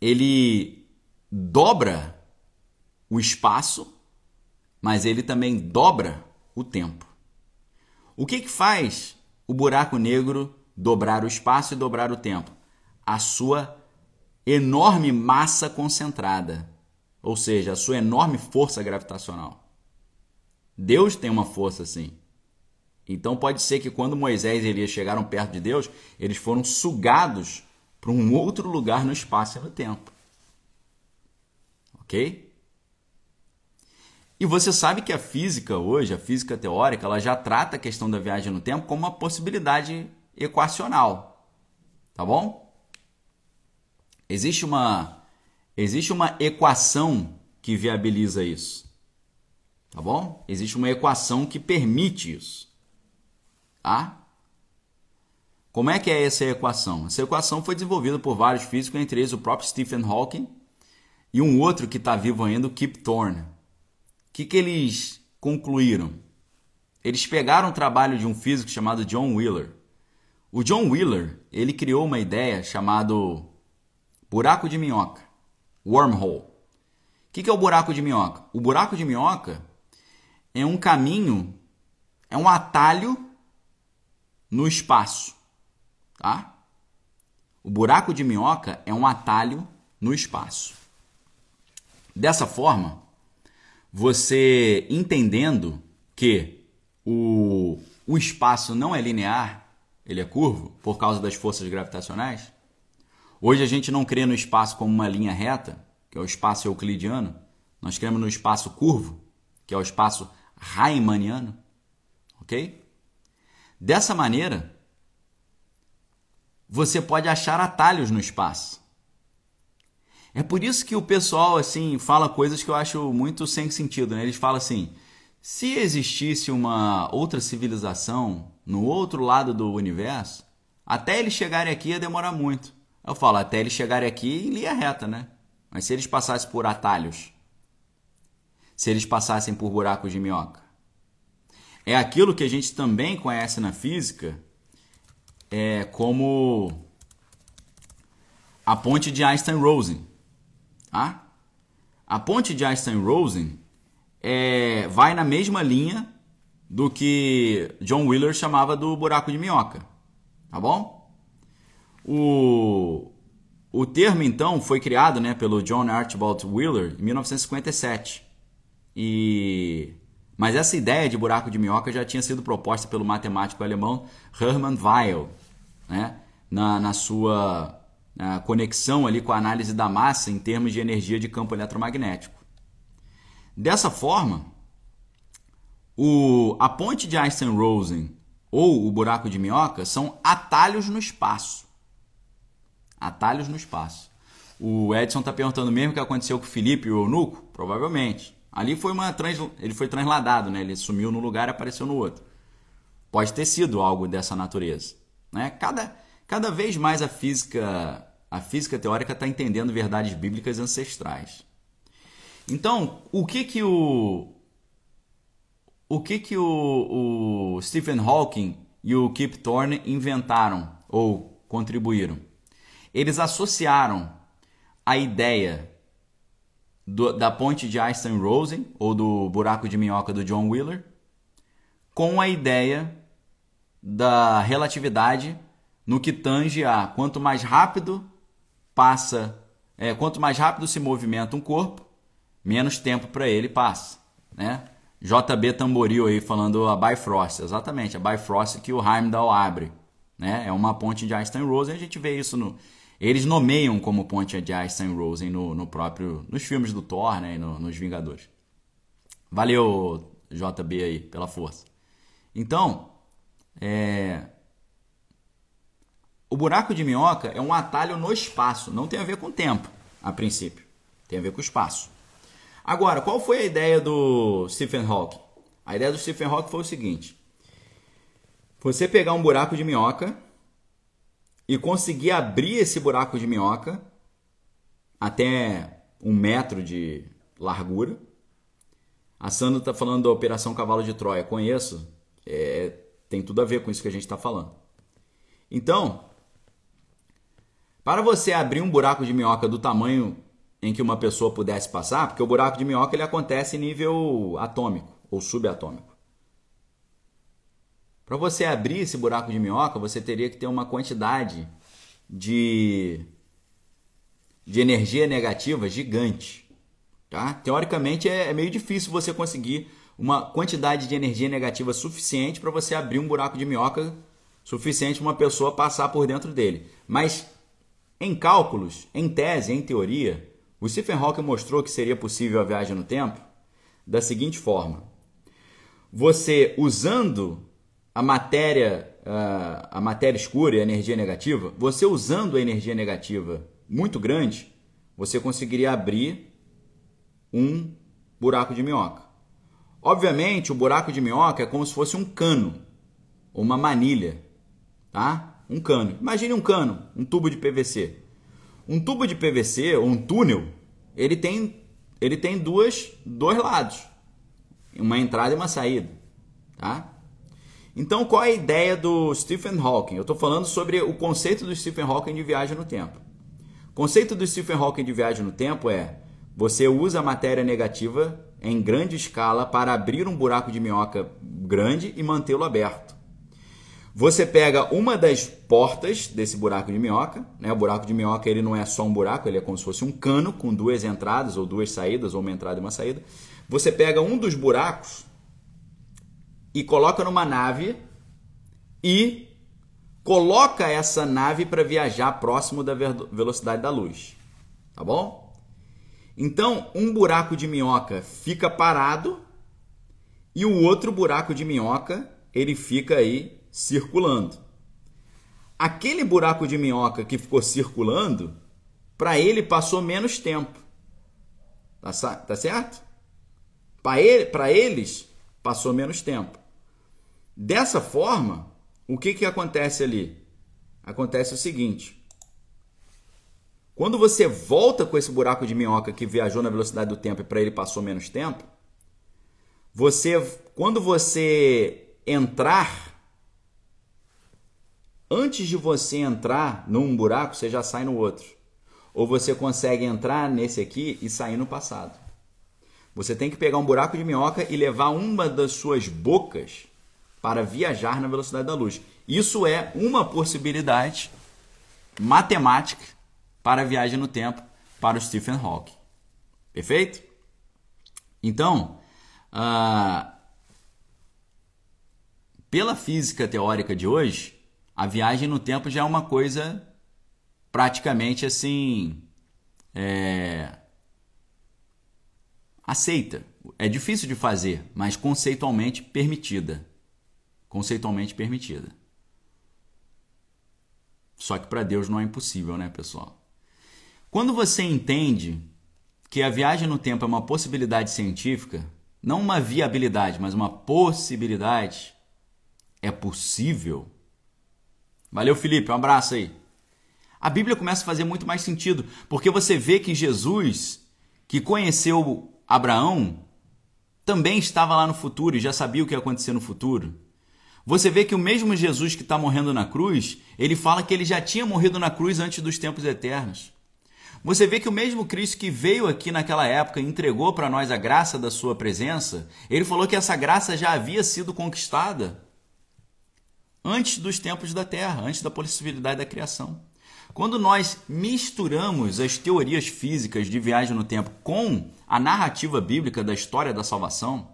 ele dobra o espaço, mas ele também dobra o tempo. O que, que faz o buraco negro dobrar o espaço e dobrar o tempo? A sua enorme massa concentrada, ou seja, a sua enorme força gravitacional. Deus tem uma força assim. Então pode ser que quando Moisés e Elias chegaram perto de Deus, eles foram sugados para um outro lugar no espaço e no tempo. Ok? E você sabe que a física hoje, a física teórica, ela já trata a questão da viagem no tempo como uma possibilidade equacional. Tá bom? Existe uma existe uma equação que viabiliza isso. Tá bom? Existe uma equação que permite isso. Tá? Como é que é essa equação? Essa equação foi desenvolvida por vários físicos, entre eles o próprio Stephen Hawking e um outro que está vivo ainda, o Kip Thorne. O que, que eles concluíram? Eles pegaram o trabalho de um físico chamado John Wheeler. O John Wheeler ele criou uma ideia chamada buraco de minhoca, wormhole. O que, que é o buraco de minhoca? O buraco de minhoca é um caminho, é um atalho no espaço tá? O buraco de minhoca é um atalho no espaço. Dessa forma, você entendendo que o, o espaço não é linear, ele é curvo por causa das forças gravitacionais. Hoje a gente não crê no espaço como uma linha reta, que é o espaço euclidiano. Nós cremos no espaço curvo, que é o espaço Riemanniano. Ok? Dessa maneira, você pode achar atalhos no espaço. É por isso que o pessoal assim fala coisas que eu acho muito sem sentido. Né? Eles falam assim: se existisse uma outra civilização no outro lado do universo, até eles chegarem aqui ia demorar muito. Eu falo, até eles chegarem aqui em linha reta, né? Mas se eles passassem por atalhos, se eles passassem por buracos de minhoca, é aquilo que a gente também conhece na física é, como a ponte de Einstein-Rosen. Tá? A ponte de Einstein-Rosen é, vai na mesma linha do que John Wheeler chamava do buraco de minhoca. Tá bom? O, o termo, então, foi criado né, pelo John Archibald Wheeler em 1957. E... Mas essa ideia de buraco de minhoca já tinha sido proposta pelo matemático alemão Hermann Weyl, né, na, na sua na conexão ali com a análise da massa em termos de energia de campo eletromagnético. Dessa forma, o, a ponte de Einstein-Rosen ou o buraco de minhoca são atalhos no espaço. Atalhos no espaço. O Edson está perguntando mesmo o que aconteceu com o Felipe e o Eunuco? Provavelmente. Ali foi uma trans... ele foi transladado, né? Ele sumiu no lugar e apareceu no outro. Pode ter sido algo dessa natureza, né? Cada cada vez mais a física a física teórica está entendendo verdades bíblicas ancestrais. Então, o que que o o que que o, o Stephen Hawking e o Kip Thorne inventaram ou contribuíram? Eles associaram a ideia do, da ponte de Einstein-Rosen, ou do buraco de minhoca do John Wheeler, com a ideia da relatividade no que tange a quanto mais rápido passa, é, quanto mais rápido se movimenta um corpo, menos tempo para ele passa, né? JB Tamboril aí falando a Bifrost, exatamente, a Bifrost que o Heimdall abre, né? É uma ponte de Einstein-Rosen, a gente vê isso no eles nomeiam como ponte de Einstein-Rosen no, no próprio nos filmes do Thor, né, e no, nos Vingadores. Valeu, JB aí pela força. Então, é, o buraco de minhoca é um atalho no espaço, não tem a ver com tempo, a princípio. Tem a ver com espaço. Agora, qual foi a ideia do Stephen Hawking? A ideia do Stephen Hawking foi o seguinte: você pegar um buraco de minhoca e conseguir abrir esse buraco de minhoca até um metro de largura. A Sandra está falando da Operação Cavalo de Troia. Conheço. É, tem tudo a ver com isso que a gente está falando. Então, para você abrir um buraco de minhoca do tamanho em que uma pessoa pudesse passar, porque o buraco de minhoca ele acontece em nível atômico ou subatômico. Para você abrir esse buraco de minhoca, você teria que ter uma quantidade de, de energia negativa gigante. Tá? Teoricamente é, é meio difícil você conseguir uma quantidade de energia negativa suficiente para você abrir um buraco de minhoca suficiente para uma pessoa passar por dentro dele. Mas em cálculos, em tese, em teoria, o Stephen Hawking mostrou que seria possível a viagem no tempo da seguinte forma: você usando a matéria, a matéria escura e a energia negativa, você usando a energia negativa muito grande, você conseguiria abrir um buraco de minhoca. Obviamente, o buraco de minhoca é como se fosse um cano, uma manilha, tá? Um cano. Imagine um cano, um tubo de PVC. Um tubo de PVC ou um túnel, ele tem ele tem duas dois lados, uma entrada e uma saída, tá? Então, qual é a ideia do Stephen Hawking? Eu estou falando sobre o conceito do Stephen Hawking de viagem no tempo. O conceito do Stephen Hawking de viagem no tempo é você usa a matéria negativa em grande escala para abrir um buraco de minhoca grande e mantê-lo aberto. Você pega uma das portas desse buraco de minhoca, né? O buraco de minhoca ele não é só um buraco, ele é como se fosse um cano com duas entradas ou duas saídas, ou uma entrada e uma saída. Você pega um dos buracos e coloca numa nave e coloca essa nave para viajar próximo da velocidade da luz. Tá bom? Então, um buraco de minhoca fica parado e o outro buraco de minhoca, ele fica aí circulando. Aquele buraco de minhoca que ficou circulando, para ele passou menos tempo. Tá, tá certo? Para ele, eles, passou menos tempo. Dessa forma, o que, que acontece ali? Acontece o seguinte: quando você volta com esse buraco de minhoca que viajou na velocidade do tempo e para ele passou menos tempo, você, quando você entrar, antes de você entrar num buraco, você já sai no outro. Ou você consegue entrar nesse aqui e sair no passado. Você tem que pegar um buraco de minhoca e levar uma das suas bocas para viajar na velocidade da luz. Isso é uma possibilidade matemática para a viagem no tempo para o Stephen Hawking. Perfeito? Então, uh, pela física teórica de hoje, a viagem no tempo já é uma coisa praticamente assim. É, aceita. É difícil de fazer, mas conceitualmente permitida. Conceitualmente permitida. Só que para Deus não é impossível, né, pessoal? Quando você entende que a viagem no tempo é uma possibilidade científica, não uma viabilidade, mas uma possibilidade, é possível. Valeu, Felipe, um abraço aí. A Bíblia começa a fazer muito mais sentido, porque você vê que Jesus, que conheceu Abraão, também estava lá no futuro e já sabia o que ia acontecer no futuro. Você vê que o mesmo Jesus que está morrendo na cruz, ele fala que ele já tinha morrido na cruz antes dos tempos eternos. Você vê que o mesmo Cristo que veio aqui naquela época e entregou para nós a graça da sua presença, ele falou que essa graça já havia sido conquistada antes dos tempos da terra, antes da possibilidade da criação. Quando nós misturamos as teorias físicas de viagem no tempo com a narrativa bíblica da história da salvação,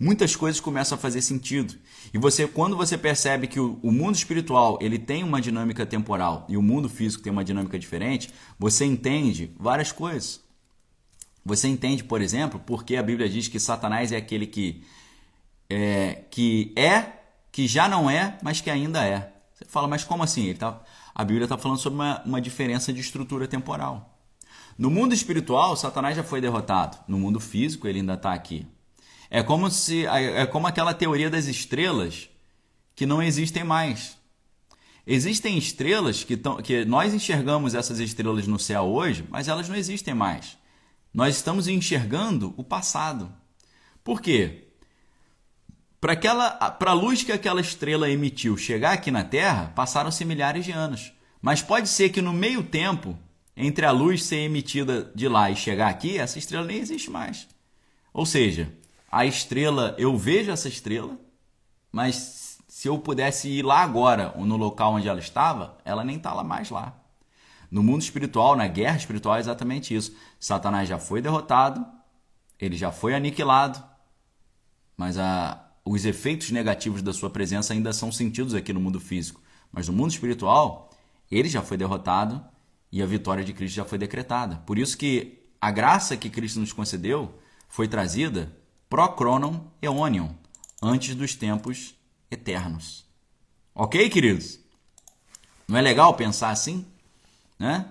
muitas coisas começam a fazer sentido. E você, quando você percebe que o, o, mundo espiritual ele tem uma dinâmica temporal e o mundo físico tem uma dinâmica diferente, você entende várias coisas. Você entende, por exemplo, porque a Bíblia diz que Satanás é aquele que é, que é, que já não é, mas que ainda é. Você fala, mas como assim? Ele tá, a Bíblia está falando sobre uma, uma diferença de estrutura temporal. No mundo espiritual, Satanás já foi derrotado. No mundo físico, ele ainda está aqui. É como se é como aquela teoria das estrelas que não existem mais. Existem estrelas que, tão, que nós enxergamos essas estrelas no céu hoje, mas elas não existem mais. Nós estamos enxergando o passado. Por quê? Para aquela para a luz que aquela estrela emitiu chegar aqui na Terra, passaram-se milhares de anos. Mas pode ser que no meio tempo, entre a luz ser emitida de lá e chegar aqui, essa estrela nem existe mais. Ou seja, a estrela, eu vejo essa estrela, mas se eu pudesse ir lá agora, no local onde ela estava, ela nem está lá mais lá. No mundo espiritual, na guerra espiritual, é exatamente isso. Satanás já foi derrotado, ele já foi aniquilado, mas a, os efeitos negativos da sua presença ainda são sentidos aqui no mundo físico. Mas no mundo espiritual, ele já foi derrotado e a vitória de Cristo já foi decretada. Por isso que a graça que Cristo nos concedeu foi trazida Procronon Eonion, antes dos tempos eternos. Ok, queridos? Não é legal pensar assim? Né?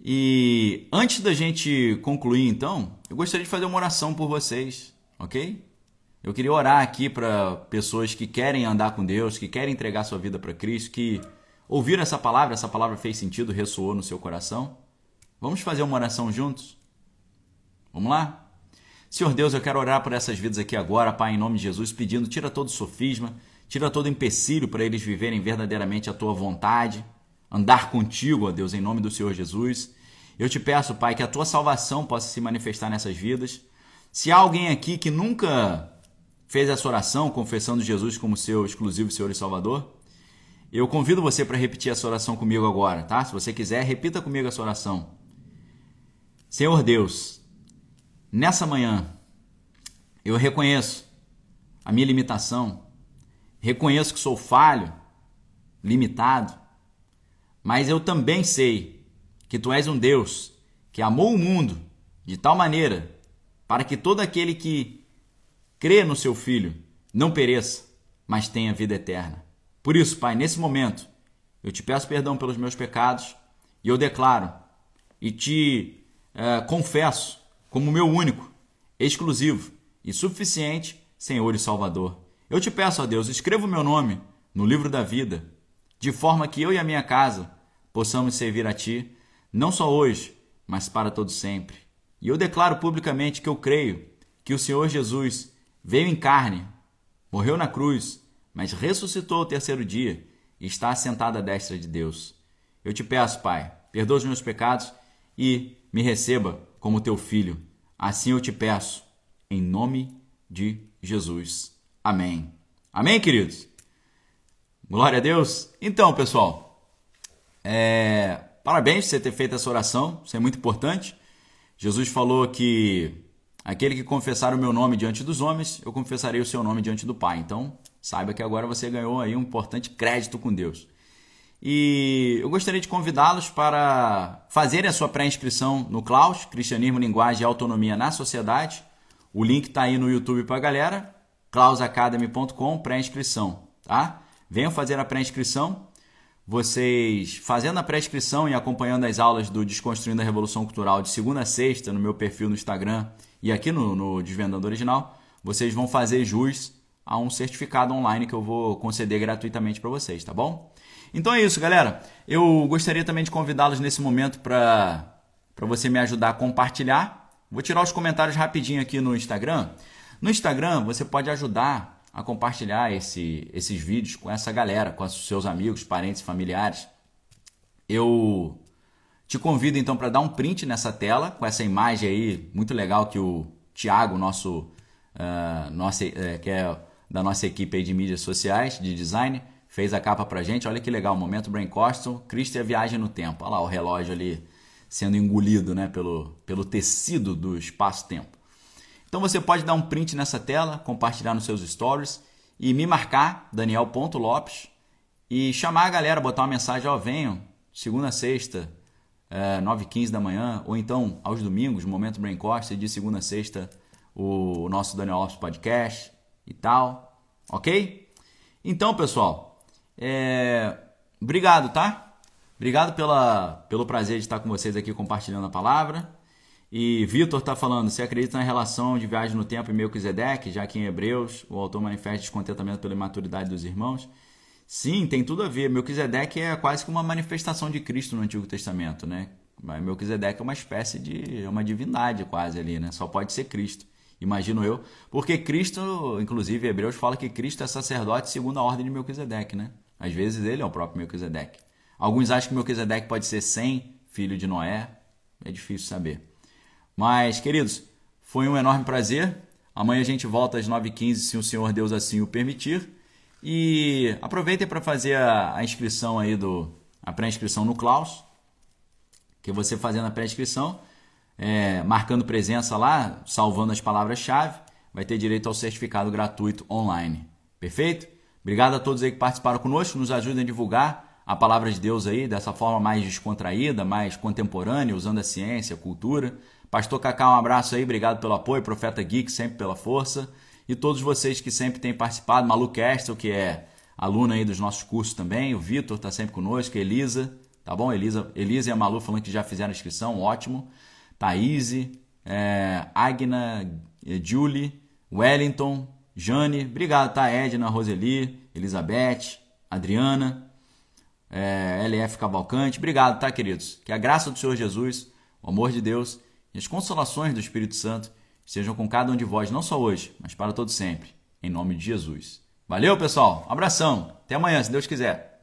E antes da gente concluir, então, eu gostaria de fazer uma oração por vocês, ok? Eu queria orar aqui para pessoas que querem andar com Deus, que querem entregar sua vida para Cristo, que ouviram essa palavra, essa palavra fez sentido, ressoou no seu coração. Vamos fazer uma oração juntos? Vamos lá? Senhor Deus, eu quero orar por essas vidas aqui agora, Pai, em nome de Jesus, pedindo, tira todo sofisma, tira todo empecilho para eles viverem verdadeiramente a tua vontade, andar contigo, ó Deus, em nome do Senhor Jesus. Eu te peço, Pai, que a tua salvação possa se manifestar nessas vidas. Se há alguém aqui que nunca fez essa oração, confessando Jesus como seu exclusivo Senhor e Salvador, eu convido você para repetir essa oração comigo agora, tá? Se você quiser, repita comigo essa oração. Senhor Deus, Nessa manhã, eu reconheço a minha limitação, reconheço que sou falho, limitado, mas eu também sei que tu és um Deus que amou o mundo de tal maneira para que todo aquele que crê no seu Filho não pereça, mas tenha vida eterna. Por isso, Pai, nesse momento, eu te peço perdão pelos meus pecados e eu declaro e te uh, confesso como meu único, exclusivo e suficiente Senhor e Salvador. Eu te peço, ó Deus, escreva o meu nome no livro da vida, de forma que eu e a minha casa possamos servir a Ti, não só hoje, mas para todo sempre. E eu declaro publicamente que eu creio que o Senhor Jesus veio em carne, morreu na cruz, mas ressuscitou ao terceiro dia e está assentado à destra de Deus. Eu te peço, Pai, perdoa os meus pecados e me receba como teu filho. Assim eu te peço, em nome de Jesus. Amém. Amém, queridos? Glória a Deus. Então, pessoal, é... parabéns por você ter feito essa oração, isso é muito importante. Jesus falou que aquele que confessar o meu nome diante dos homens, eu confessarei o seu nome diante do Pai. Então, saiba que agora você ganhou aí um importante crédito com Deus. E eu gostaria de convidá-los para fazerem a sua pré-inscrição no Klaus, Cristianismo, Linguagem e Autonomia na Sociedade. O link está aí no YouTube para a galera, klausacademy.com, pré-inscrição, tá? Venham fazer a pré-inscrição. Vocês fazendo a pré-inscrição e acompanhando as aulas do Desconstruindo a Revolução Cultural de segunda a sexta no meu perfil no Instagram e aqui no, no Desvendando Original, vocês vão fazer jus a um certificado online que eu vou conceder gratuitamente para vocês, tá bom? Então é isso, galera. Eu gostaria também de convidá-los nesse momento para você me ajudar a compartilhar. Vou tirar os comentários rapidinho aqui no Instagram. No Instagram, você pode ajudar a compartilhar esse, esses vídeos com essa galera, com seus amigos, parentes, familiares. Eu te convido então para dar um print nessa tela com essa imagem aí muito legal que o Thiago, nosso, uh, nossa, uh, que é da nossa equipe de mídias sociais, de design, fez a capa pra gente. Olha que legal, momento Brain Coston, Cristo e a viagem no tempo. Olha lá o relógio ali sendo engolido né, pelo, pelo tecido do espaço-tempo. Então você pode dar um print nessa tela, compartilhar nos seus stories e me marcar, Daniel.lopes, e chamar a galera, botar uma mensagem, ó, venham, segunda, sexta, é, 9h15 da manhã, ou então aos domingos, Momento Brain Costa, de segunda a sexta, o nosso Daniel Lopes Podcast e tal, ok? Então, pessoal, é... obrigado, tá? Obrigado pela, pelo prazer de estar com vocês aqui compartilhando a palavra. E Vitor está falando, você acredita na relação de viagem no tempo e Melquisedeque, já que em Hebreus o autor manifesta descontentamento pela imaturidade dos irmãos? Sim, tem tudo a ver. Melquisedeque é quase que uma manifestação de Cristo no Antigo Testamento, né? Melquisedeque é uma espécie de... é uma divindade quase ali, né? Só pode ser Cristo imagino eu, porque Cristo, inclusive Hebreus fala que Cristo é sacerdote segundo a ordem de Melquisedeque, né? Às vezes ele é o próprio Melquisedeque. Alguns acham que Melquisedeque pode ser sem filho de Noé, é difícil saber. Mas, queridos, foi um enorme prazer. Amanhã a gente volta às 9h15, se o Senhor Deus assim o permitir. E aproveitem para fazer a, inscrição aí do a pré-inscrição no Klaus, que você fazendo a pré-inscrição, é, marcando presença lá, salvando as palavras-chave, vai ter direito ao certificado gratuito online. Perfeito? Obrigado a todos aí que participaram conosco, nos ajudem a divulgar a palavra de Deus aí dessa forma mais descontraída, mais contemporânea, usando a ciência, a cultura. Pastor Cacá, um abraço aí, obrigado pelo apoio, Profeta Geek, sempre pela força. E todos vocês que sempre têm participado, Malu Kestel, que é aluna aí dos nossos cursos também, o Vitor está sempre conosco, Elisa, tá bom? Elisa, Elisa e a Malu falando que já fizeram a inscrição, ótimo. Thaís, é, Agna, é, Julie, Wellington, Jane, obrigado, tá? Edna, Roseli, Elizabeth, Adriana, é, LF Cavalcante, obrigado, tá, queridos? Que a graça do Senhor Jesus, o amor de Deus e as consolações do Espírito Santo estejam com cada um de vós, não só hoje, mas para todo sempre, em nome de Jesus. Valeu, pessoal, abração, até amanhã, se Deus quiser.